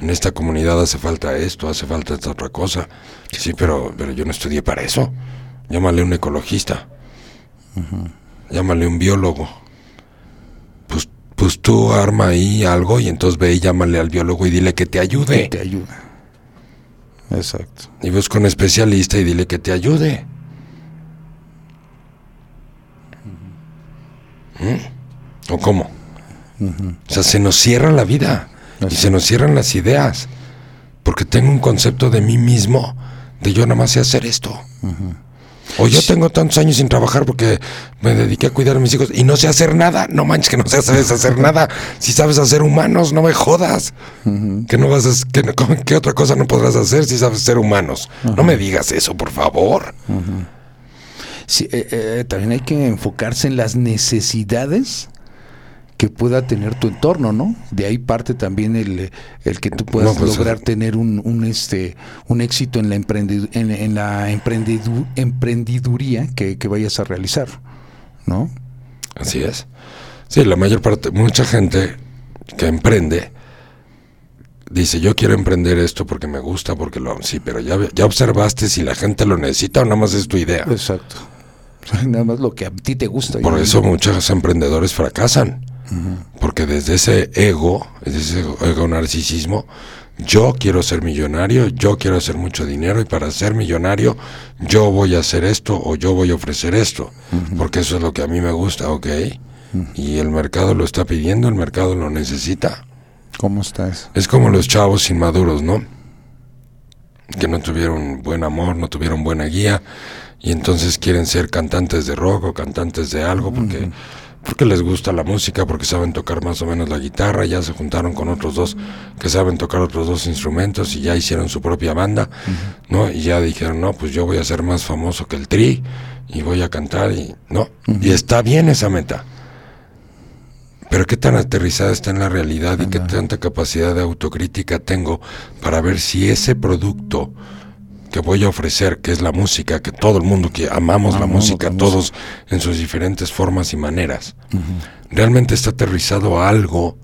En esta comunidad hace falta esto, hace falta esta otra cosa. Sí, pero, pero yo no estudié para eso. Llámale un ecologista. Llámale un biólogo. Pues, pues tú arma ahí algo y entonces ve y llámale al biólogo y dile que te ayude. Que te ayuda. Exacto. Y busca un especialista y dile que te ayude. ¿Mm? ¿O cómo? O sea, se nos cierra la vida y se nos cierran las ideas. Porque tengo un concepto de mí mismo, de yo nada más sé hacer esto. O yo tengo tantos años sin trabajar porque me dediqué a cuidar a mis hijos y no sé hacer nada. No manches que no sabes hacer nada. Si sabes hacer humanos, no me jodas. Que no vas a, que, ¿Qué otra cosa no podrás hacer si sabes ser humanos? No me digas eso, por favor. Sí, eh, eh, también hay que enfocarse en las necesidades que pueda tener tu entorno, ¿no? De ahí parte también el, el que tú puedas pues, lograr eh. tener un, un, este un éxito en la en, la emprendiduría que, que, vayas a realizar, ¿no? Así es. Sí, la mayor parte, mucha gente que emprende dice yo quiero emprender esto porque me gusta, porque lo sí, pero ya, ya observaste si la gente lo necesita o nada más es tu idea. Exacto. Nada más lo que a ti te gusta. Por eso muchos emprendedores fracasan porque desde ese ego, desde ese ego narcisismo, yo quiero ser millonario, yo quiero hacer mucho dinero y para ser millonario yo voy a hacer esto o yo voy a ofrecer esto, porque eso es lo que a mí me gusta, ¿ok? Y el mercado lo está pidiendo, el mercado lo necesita. ¿Cómo está eso? Es como los chavos inmaduros, ¿no? Que no tuvieron buen amor, no tuvieron buena guía y entonces quieren ser cantantes de rock o cantantes de algo porque porque les gusta la música, porque saben tocar más o menos la guitarra, ya se juntaron con otros dos que saben tocar otros dos instrumentos y ya hicieron su propia banda, ¿no? Y ya dijeron, no, pues yo voy a ser más famoso que el Tri y voy a cantar y, ¿no? Y está bien esa meta. Pero qué tan aterrizada está en la realidad y qué tanta capacidad de autocrítica tengo para ver si ese producto que voy a ofrecer, que es la música, que todo el mundo que amamos la música, todos en sus diferentes formas y maneras, realmente está aterrizado a algo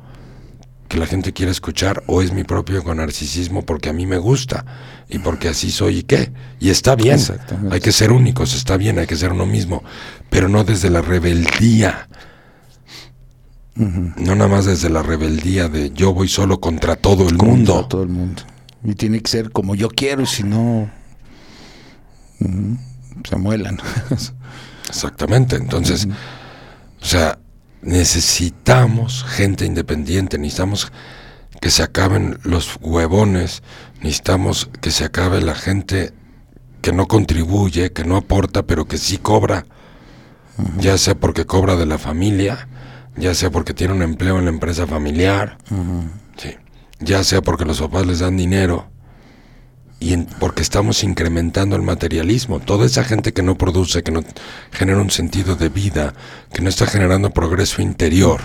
que la gente quiere escuchar o es mi propio con narcisismo porque a mí me gusta y porque así soy y qué. Y está bien, hay que ser únicos, está bien, hay que ser uno mismo, pero no desde la rebeldía. No nada más desde la rebeldía de yo voy solo contra todo el mundo. todo el mundo. Y tiene que ser como yo quiero, si no se muelan. Exactamente, entonces, o sea, necesitamos gente independiente, necesitamos que se acaben los huevones, necesitamos que se acabe la gente que no contribuye, que no aporta, pero que sí cobra, ya sea porque cobra de la familia, ya sea porque tiene un empleo en la empresa familiar, sí. ya sea porque los papás les dan dinero, y porque estamos incrementando el materialismo. Toda esa gente que no produce, que no genera un sentido de vida, que no está generando progreso interior,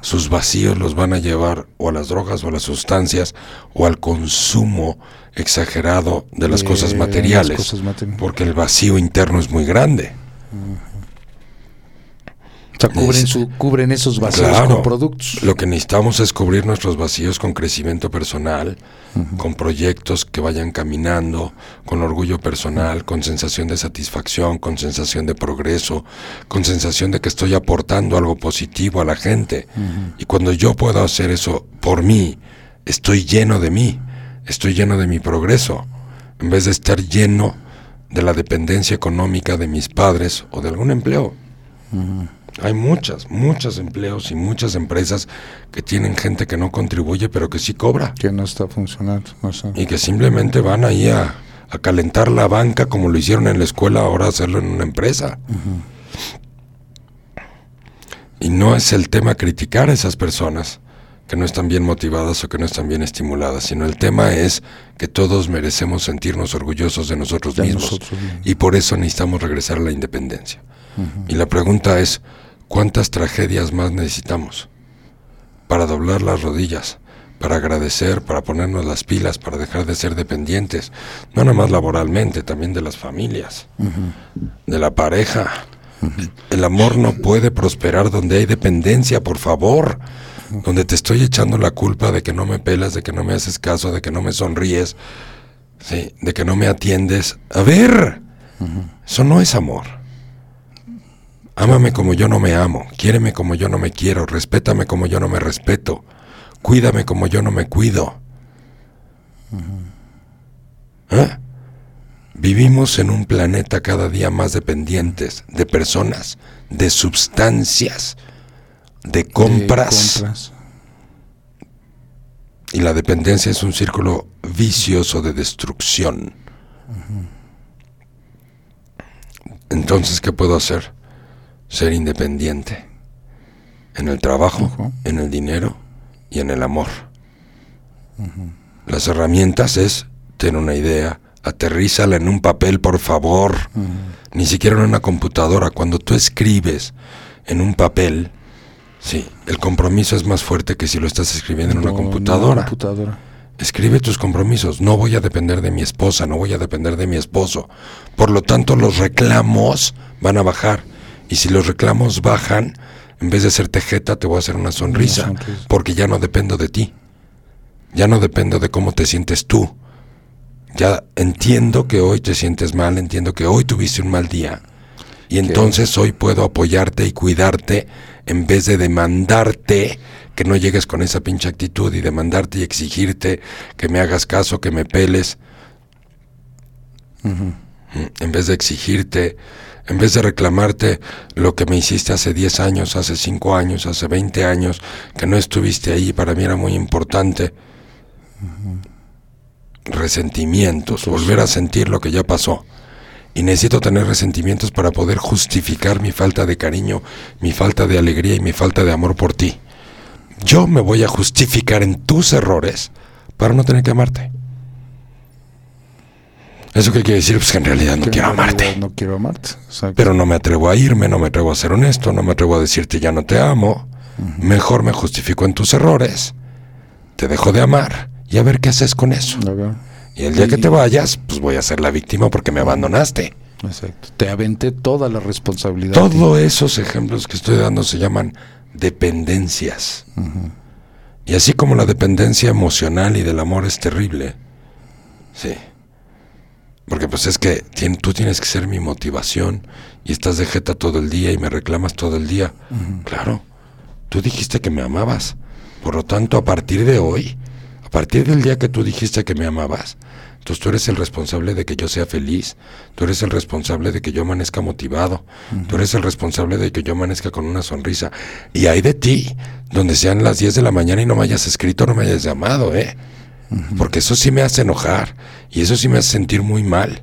sus vacíos los van a llevar o a las drogas o a las sustancias o al consumo exagerado de las, cosas, materiales, porque el vacío interno es muy grande. O sea, cubren, su, cubren esos vacíos con productos. Lo que necesitamos es cubrir nuestros vacíos con crecimiento personal, con proyectos que vayan caminando, con orgullo personal, con sensación de satisfacción, con sensación de progreso, con sensación de que estoy aportando algo positivo a la gente. Y cuando yo puedo hacer eso por mí, estoy lleno de mí, estoy lleno de mi progreso, en vez de estar lleno de la dependencia económica de mis padres o de algún empleo. Hay muchas, muchos empleos y muchas empresas que tienen gente que no contribuye, pero que sí cobra. Que no está funcionando. Y que simplemente van ahí a, calentar la banca como lo hicieron en la escuela, ahora hacerlo en una empresa. Y no es el tema criticar a esas personas que no están bien motivadas o que no están bien estimuladas, sino el tema es que todos merecemos sentirnos orgullosos de nosotros, mismos, y por eso necesitamos regresar a la independencia. Y la pregunta es, ¿Cuántas tragedias más necesitamos? Para doblar las rodillas, para agradecer, para ponernos las pilas, para dejar de ser dependientes, no nada más laboralmente, también de las familias, de la pareja. El amor no puede prosperar donde hay dependencia, por favor. Donde te estoy echando la culpa de que no me pelas, de que no me haces caso, de que no me sonríes, sí, de que no me atiendes. A ver, eso no es amor. Ámame como yo no me amo, quiéreme como yo no me quiero, respétame como yo no me respeto, cuídame como yo no me cuido. ¿Eh? Vivimos en un planeta cada día más dependientes de personas, de sustancias, de De compras, compras. y la dependencia es un círculo vicioso de destrucción. Entonces, ¿qué puedo hacer? Ser independiente. En el trabajo, en el dinero y en el amor. Las herramientas es tener una idea, aterrízala en un papel, por favor. Ni siquiera en una computadora. Cuando tú escribes en un papel, sí, el compromiso es más fuerte que si lo estás escribiendo en una No, computadora. computadora. Escribe tus compromisos. No voy a depender de mi esposa, no voy a depender de mi esposo. Por lo tanto, los reclamos van a bajar. Y si los reclamos bajan, en vez de hacerte jeta, te voy a hacer una sonrisa. sonrisa. Porque ya no dependo de ti. Ya no dependo de cómo te sientes tú. Ya entiendo que hoy te sientes mal, entiendo que hoy tuviste un mal día. Y entonces hoy puedo apoyarte y cuidarte en vez de demandarte que no llegues con esa pinche actitud y demandarte y exigirte que me hagas caso, que me peles. Mm, En vez de exigirte, en vez de reclamarte lo que me hiciste hace 10 años, hace 5 años, hace 20 años, que no estuviste ahí, para mí era muy importante. Resentimientos, volver a sentir lo que ya pasó. Y necesito tener resentimientos para poder justificar mi falta de cariño, mi falta de alegría y mi falta de amor por ti. Yo me voy a justificar en tus errores para no tener que amarte. ¿Eso qué quiere decir? Pues que en realidad no Que quiero realidad amarte. No quiero amarte. Exacto. Pero no me atrevo a irme, no me atrevo a ser honesto, no me atrevo a decirte ya no te amo. Mejor me justifico en tus errores. Te dejo de amar y a ver qué haces con eso. Y el día que te vayas, pues voy a ser la víctima porque me abandonaste. Exacto. Te aventé toda la responsabilidad. Todos esos ejemplos que estoy dando se llaman dependencias. Y así como la dependencia emocional y del amor es terrible, sí. Porque pues es que tien- tú tienes que ser mi motivación y estás de jeta todo el día y me reclamas todo el día. Claro, tú dijiste que me amabas. Por lo tanto, a partir de hoy, a partir del día que tú dijiste que me amabas, entonces tú eres el responsable de que yo sea feliz, tú eres el responsable de que yo amanezca motivado, tú eres el responsable de que yo amanezca con una sonrisa. Y hay de ti, donde sean las 10 de la mañana y no me hayas escrito, no me hayas llamado, ¿eh? Porque eso sí me hace enojar y eso sí me hace sentir muy mal.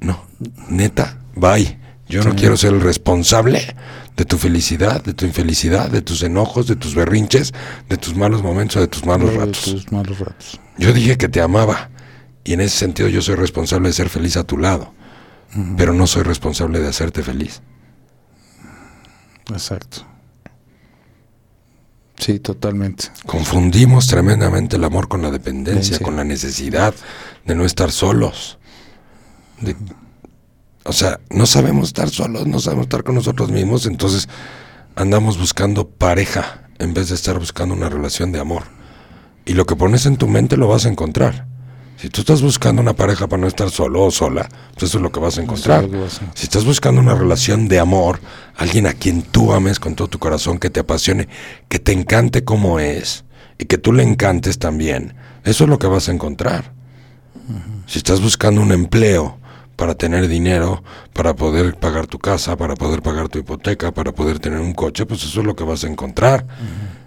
No, neta, bye. Yo no quiero ser el responsable de tu felicidad, de tu infelicidad, de tus enojos, de tus berrinches, de tus malos momentos de tus malos De ratos. tus malos ratos. Yo dije que te amaba y en ese sentido yo soy responsable de ser feliz a tu lado, pero no soy responsable de hacerte feliz. Exacto. Sí, totalmente. Confundimos tremendamente el amor con la dependencia, con la necesidad de no estar solos. De- o sea, no sabemos estar solos, no sabemos estar con nosotros mismos, entonces andamos buscando pareja en vez de estar buscando una relación de amor. Y lo que pones en tu mente lo vas a encontrar. Si tú estás buscando una pareja para no estar solo o sola, pues eso es lo que vas a encontrar. vas a- Si estás buscando una relación de amor, alguien a quien tú ames con todo tu corazón, que te apasione, que te encante como es y que tú le encantes también, eso es lo que vas a encontrar. Si estás buscando un empleo para tener dinero, para poder pagar tu casa, para poder pagar tu hipoteca, para poder tener un coche, pues eso es lo que vas a encontrar.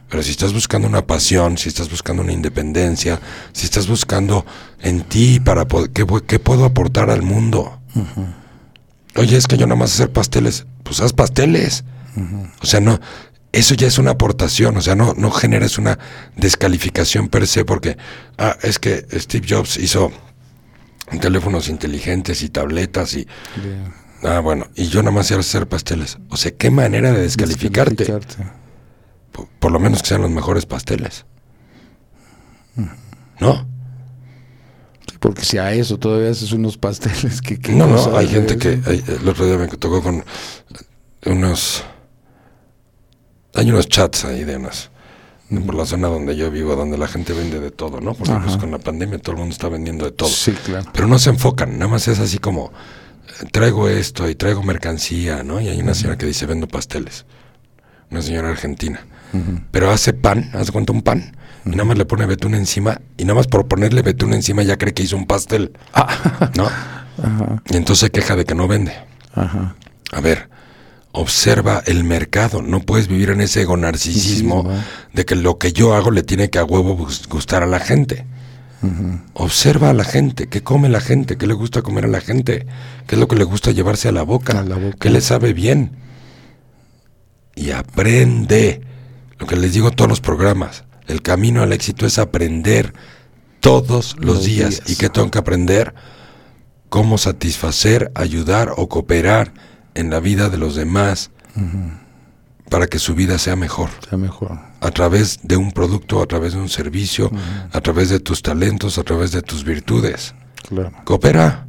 Pero si estás buscando una pasión, si estás buscando una independencia, si estás buscando en ti para poder, ¿qué, pu- qué puedo aportar al mundo? Oye, es que yo nada más hacer pasteles, pues haz pasteles. O sea, no, eso ya es una aportación, o sea, no, no generes una descalificación per se porque, ah, es que Steve Jobs hizo teléfonos inteligentes y tabletas y, ah, bueno, y yo nada más sé hacer pasteles. O sea, qué manera de descalificarte. Descalificarte. Por, por lo menos que sean los mejores pasteles. ¿No? Porque si a eso todavía haces unos pasteles que... que No, no, hay gente que hay- el otro día me tocó con unos hay unos chats ahí de unas por la zona donde yo vivo, donde la gente vende de todo, ¿no? Porque pues con la pandemia todo el mundo está vendiendo de todo. Sí, claro. Pero no se enfocan, nada más es así como eh, traigo esto y traigo mercancía, ¿no? Y hay una señora que dice vendo pasteles. Una señora argentina. Pero hace pan, hace cuenta un pan, y nada más le pone betún encima, y nada más por ponerle betún encima ya cree que hizo un pastel. ¿No? Ajá, Y entonces se queja de que no vende. ajá. A ver, observa el mercado. No puedes vivir en ese ego narcisismo de que lo que yo hago le tiene que a huevo gustar a la gente. Observa a la gente, qué come la gente, qué le gusta comer a la gente, qué es lo que le gusta llevarse a la boca, qué le sabe bien. Y aprende. Lo que les digo todos los programas, el camino al éxito es aprender todos los, días. ¿Y qué tengo que aprender? Cómo satisfacer, ayudar o cooperar en la vida de los demás para que su vida sea mejor. Sea mejor. A través de un producto, a través de un servicio, a través de tus talentos, a través de tus virtudes. Claro. Coopera.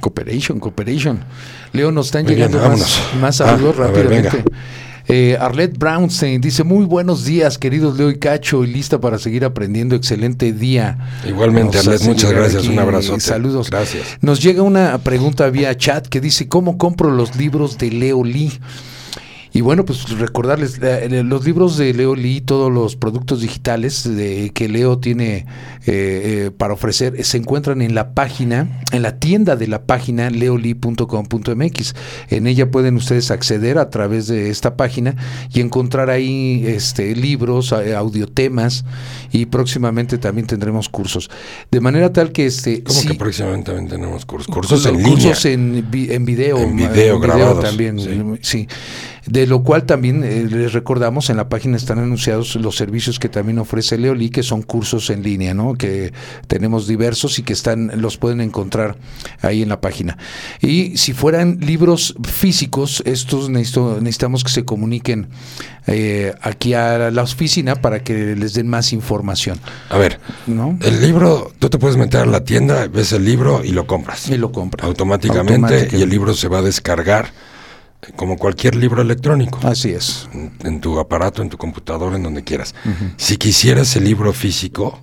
Cooperation, cooperation. Leo, nos están llegando más, más Ah, saludos ver, rápidamente. venga. Eh, Arlette Brownstein dice, muy buenos días, queridos Leo y Cacho, y lista para seguir aprendiendo. Excelente día. Igualmente, Nos Arlette, muchas gracias, un abrazote. Saludos. Gracias. Nos llega una pregunta vía chat que dice, ¿cómo compro los libros de Leo Lee? Y bueno, pues recordarles, los libros de Leo Lee, todos los productos digitales de, que Leo tiene eh, eh, para ofrecer, se encuentran en la página, en la tienda de la página leoli.com.mx. En ella pueden ustedes acceder a través de esta página y encontrar ahí este, libros, eh, audiotemas y próximamente también tendremos cursos. De manera tal que este... ¿Cómo sí- que próximamente también tenemos cursos? Cursos en cursos línea. en, en video. En video grabados, también, sí. sí. De lo cual también eh, les recordamos, en la página están anunciados los servicios que también ofrece Leoli, que son cursos en línea, ¿no? Que tenemos diversos y que están, los pueden encontrar ahí en la página. Y si fueran libros físicos, estos necesito- necesitamos que se comuniquen eh, aquí a la oficina para que les den más información, A ver, ¿no? el libro, tú te puedes meter a la tienda, ves el libro y lo compras. Y lo compran. automáticamente, Automáticamente. y el libro se va a descargar como cualquier libro electrónico. Así es. en, en tu aparato, en tu computadora, en donde quieras. Si quisieras el libro físico,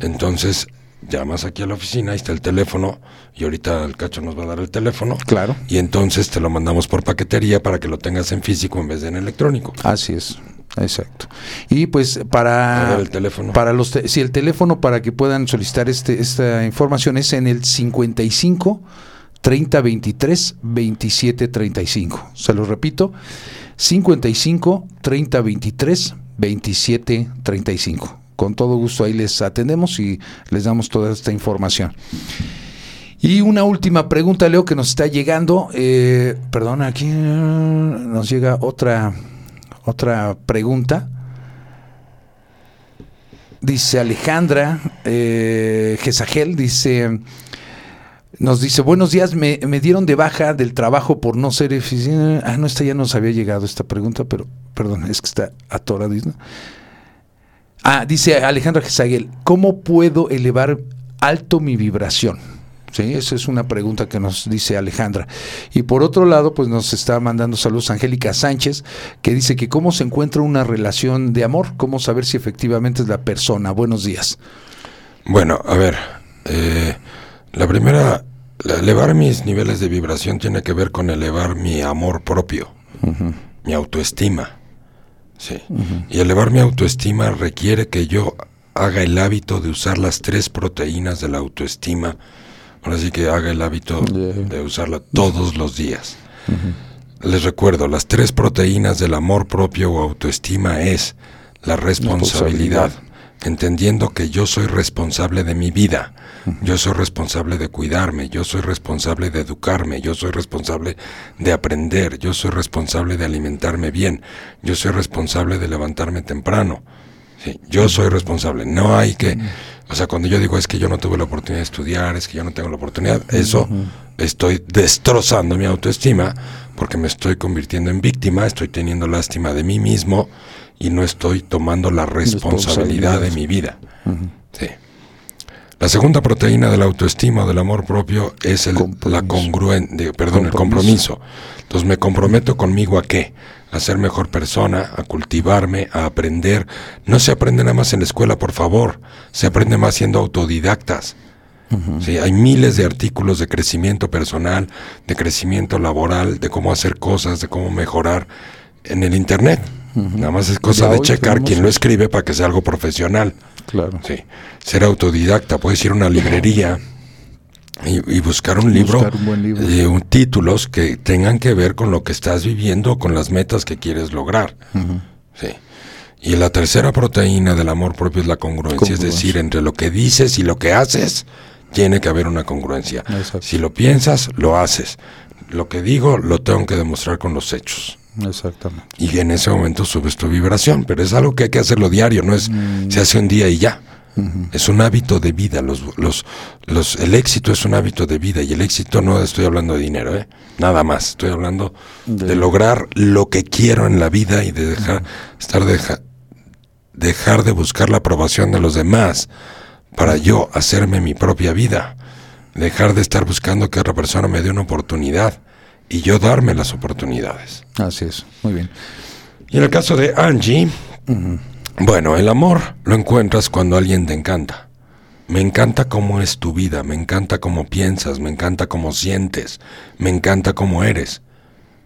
entonces llamas aquí a la oficina, ahí está el teléfono, y ahorita el cacho nos va a dar el teléfono. Claro. Y entonces te lo mandamos por paquetería para que lo tengas en físico en vez de en electrónico. Así es, exacto. Y pues para el teléfono. para los te- si el teléfono para que puedan solicitar este esta información es en el 55 30 23 27 35. Se lo repito, 55 30 23 27 35. Con todo gusto ahí les atendemos y les damos toda esta información. Y una última pregunta, Leo, que nos está llegando. Eh, perdón, aquí eh, nos llega otra, otra pregunta. Dice Alejandra eh, dice, nos dice, buenos días, me, me dieron de baja del trabajo por no ser eficiente. Ah, no, esta ya nos había llegado esta pregunta, pero perdón, es que está atorado. ¿no? Ah, dice Alejandra Gesagel, ¿cómo puedo elevar alto mi vibración? Sí, esa es una pregunta que nos dice Alejandra. Y por otro lado, pues nos está mandando saludos Angélica Sánchez, que dice que cómo se encuentra una relación de amor, cómo saber si efectivamente es la persona. Buenos días. Bueno, a ver, eh, la primera, elevar mis niveles de vibración tiene que ver con elevar mi amor propio, mi autoestima. Sí. Y elevar mi autoestima requiere que yo haga el hábito de usar las tres proteínas de la autoestima. Ahora sí que haga el hábito De- de usarla todos los días. Les recuerdo, las tres proteínas del amor propio o autoestima es la responsabilidad, responsabilidad. Entendiendo que yo soy responsable de mi vida, yo soy responsable de cuidarme, yo soy responsable de educarme, yo soy responsable de aprender, yo soy responsable de alimentarme bien, yo soy responsable de levantarme temprano. Sí, yo soy responsable, no hay que, o sea, cuando yo digo es que yo no tuve la oportunidad de estudiar, es que yo no tengo la oportunidad, eso estoy destrozando mi autoestima porque me estoy convirtiendo en víctima, estoy teniendo lástima de mí mismo y no estoy tomando la responsabilidad de mi vida. Sí. La segunda proteína de la autoestima o del amor propio es el, Compromiso. la congruencia, perdón, el Compromiso. compromiso. Entonces me comprometo conmigo a qué? A ser mejor persona, a cultivarme, a aprender. No se aprende nada más en la escuela, por favor. Se aprende más siendo autodidactas. Sí, hay miles de artículos de crecimiento personal, de crecimiento laboral, de cómo hacer cosas, de cómo mejorar en el internet. Nada más es cosa Ya de checar tenemos quién lo escribe para que sea algo profesional. Claro. Sí, ser autodidacta, puedes ir a una librería Y, y buscar un libro, Buscar un buen libro. eh, un- títulos que tengan que ver con lo que estás viviendo, con las metas que quieres lograr. Sí. Y la tercera proteína del amor propio es la congruencia, es decir, entre lo que dices y lo que haces, tiene que haber una congruencia. Exacto. Si lo piensas, lo haces. Lo que digo, lo tengo que demostrar con los hechos. Exactamente. Y en ese momento subes tu vibración, pero es algo que hay que hacerlo diario, no es se hace un día y ya. Es un hábito de vida. Los, los, los, el éxito es un hábito de vida y el éxito no estoy hablando de dinero, ¿eh? nada más. Estoy hablando de, lograr lo que quiero en la vida y de dejar, estar deja, dejar de buscar la aprobación de los demás para yo hacerme mi propia vida. Dejar de estar buscando que otra persona me dé una oportunidad y yo darme las oportunidades. Así es. Muy bien. Y en el caso de Angie, bueno, el amor lo encuentras cuando alguien te encanta. Me encanta cómo es tu vida, me encanta cómo piensas, me encanta cómo sientes, me encanta cómo eres.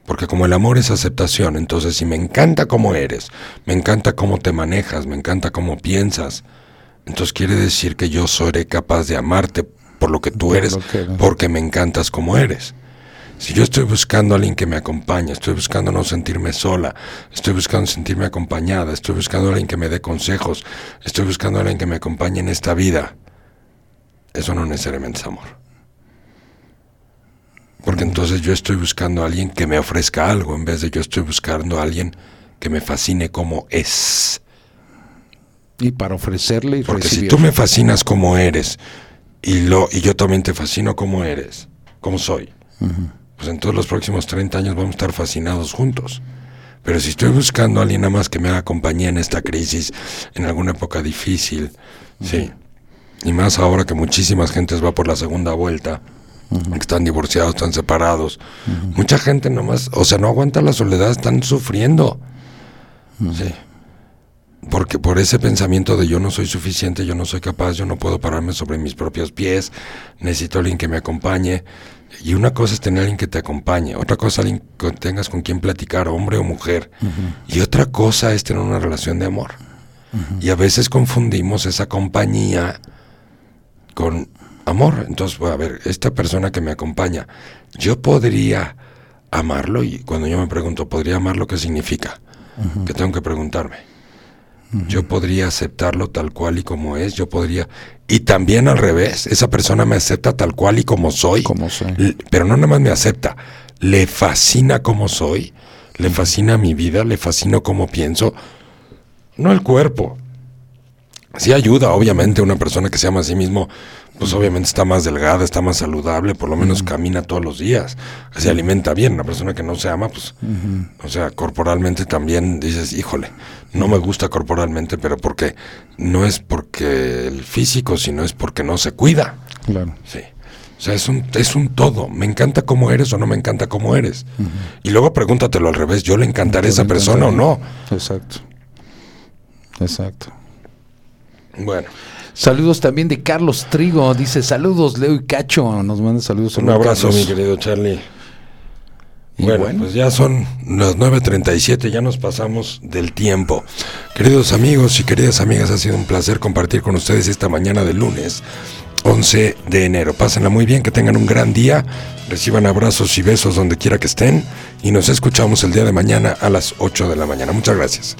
Porque como el amor es aceptación, entonces si me encanta cómo eres, me encanta cómo te manejas, me encanta cómo piensas, entonces quiere decir que yo seré capaz de amarte por lo que tú eres. porque me encantas como eres. Si yo estoy buscando a alguien que me acompañe, estoy buscando no sentirme sola, estoy buscando sentirme acompañada, estoy buscando a alguien que me dé consejos, estoy buscando a alguien que me acompañe en esta vida, eso no necesariamente es amor. Porque entonces yo estoy buscando a alguien que me ofrezca algo en vez de yo estoy buscando a alguien que me fascine como es. Y para ofrecerle y Porque si tú me fascinas como eres y, lo, y yo también te fascino como eres, como soy, pues en todos los próximos 30 años vamos a estar fascinados juntos. Pero si estoy buscando a alguien nada más que me haga compañía en esta crisis, en alguna época difícil, sí. Y más ahora que muchísimas gentes va por la segunda vuelta, que están divorciados, están separados. Mucha gente nomás, o sea, no aguanta la soledad, están sufriendo. Sí. Porque por ese pensamiento de yo no soy suficiente, yo no soy capaz, yo no puedo pararme sobre mis propios pies, necesito a alguien que me acompañe. Y una cosa es tener a alguien que te acompañe, otra cosa alguien que tengas con quien platicar, hombre o mujer. Y otra cosa es tener una relación de amor. Y a veces confundimos esa compañía con amor. Entonces, a ver, esta persona que me acompaña, yo podría amarlo y cuando yo me pregunto, ¿podría amarlo qué significa? Que tengo que preguntarme. Yo podría aceptarlo tal cual y como es, yo podría... Y también al revés, esa persona me acepta tal cual y como soy. Como soy. Pero no nada más me acepta, le fascina como soy, le fascina mi vida, le fascina cómo pienso. No el cuerpo. Sí ayuda, obviamente, una persona que se ama a sí mismo, pues obviamente está más delgada, está más saludable, por lo menos camina todos los días, se alimenta bien. Una persona que no se ama, pues, o sea, corporalmente también dices, híjole, no me gusta corporalmente, pero porque no es porque el físico, sino es porque no se cuida. Claro. Sí. O sea, es un, es un todo. Me encanta cómo eres o no me encanta cómo eres. Y luego pregúntatelo al revés. ¿Yo le encantaré a esa persona o no? Exacto. Exacto. Bueno, Saludos también de Carlos Trigo. Dice, saludos, Leo y Cacho. Nos manda saludos. un abrazo, Carlos. mi querido Charlie. Bueno, bueno. pues ya son las 9.37, ya nos pasamos del tiempo. Queridos amigos y queridas amigas, ha sido un placer compartir con ustedes esta mañana de lunes, 11 de enero. Pásenla muy bien, que tengan un gran día, reciban abrazos y besos donde quiera que estén y nos escuchamos el día de mañana a las 8 de la mañana. Muchas gracias.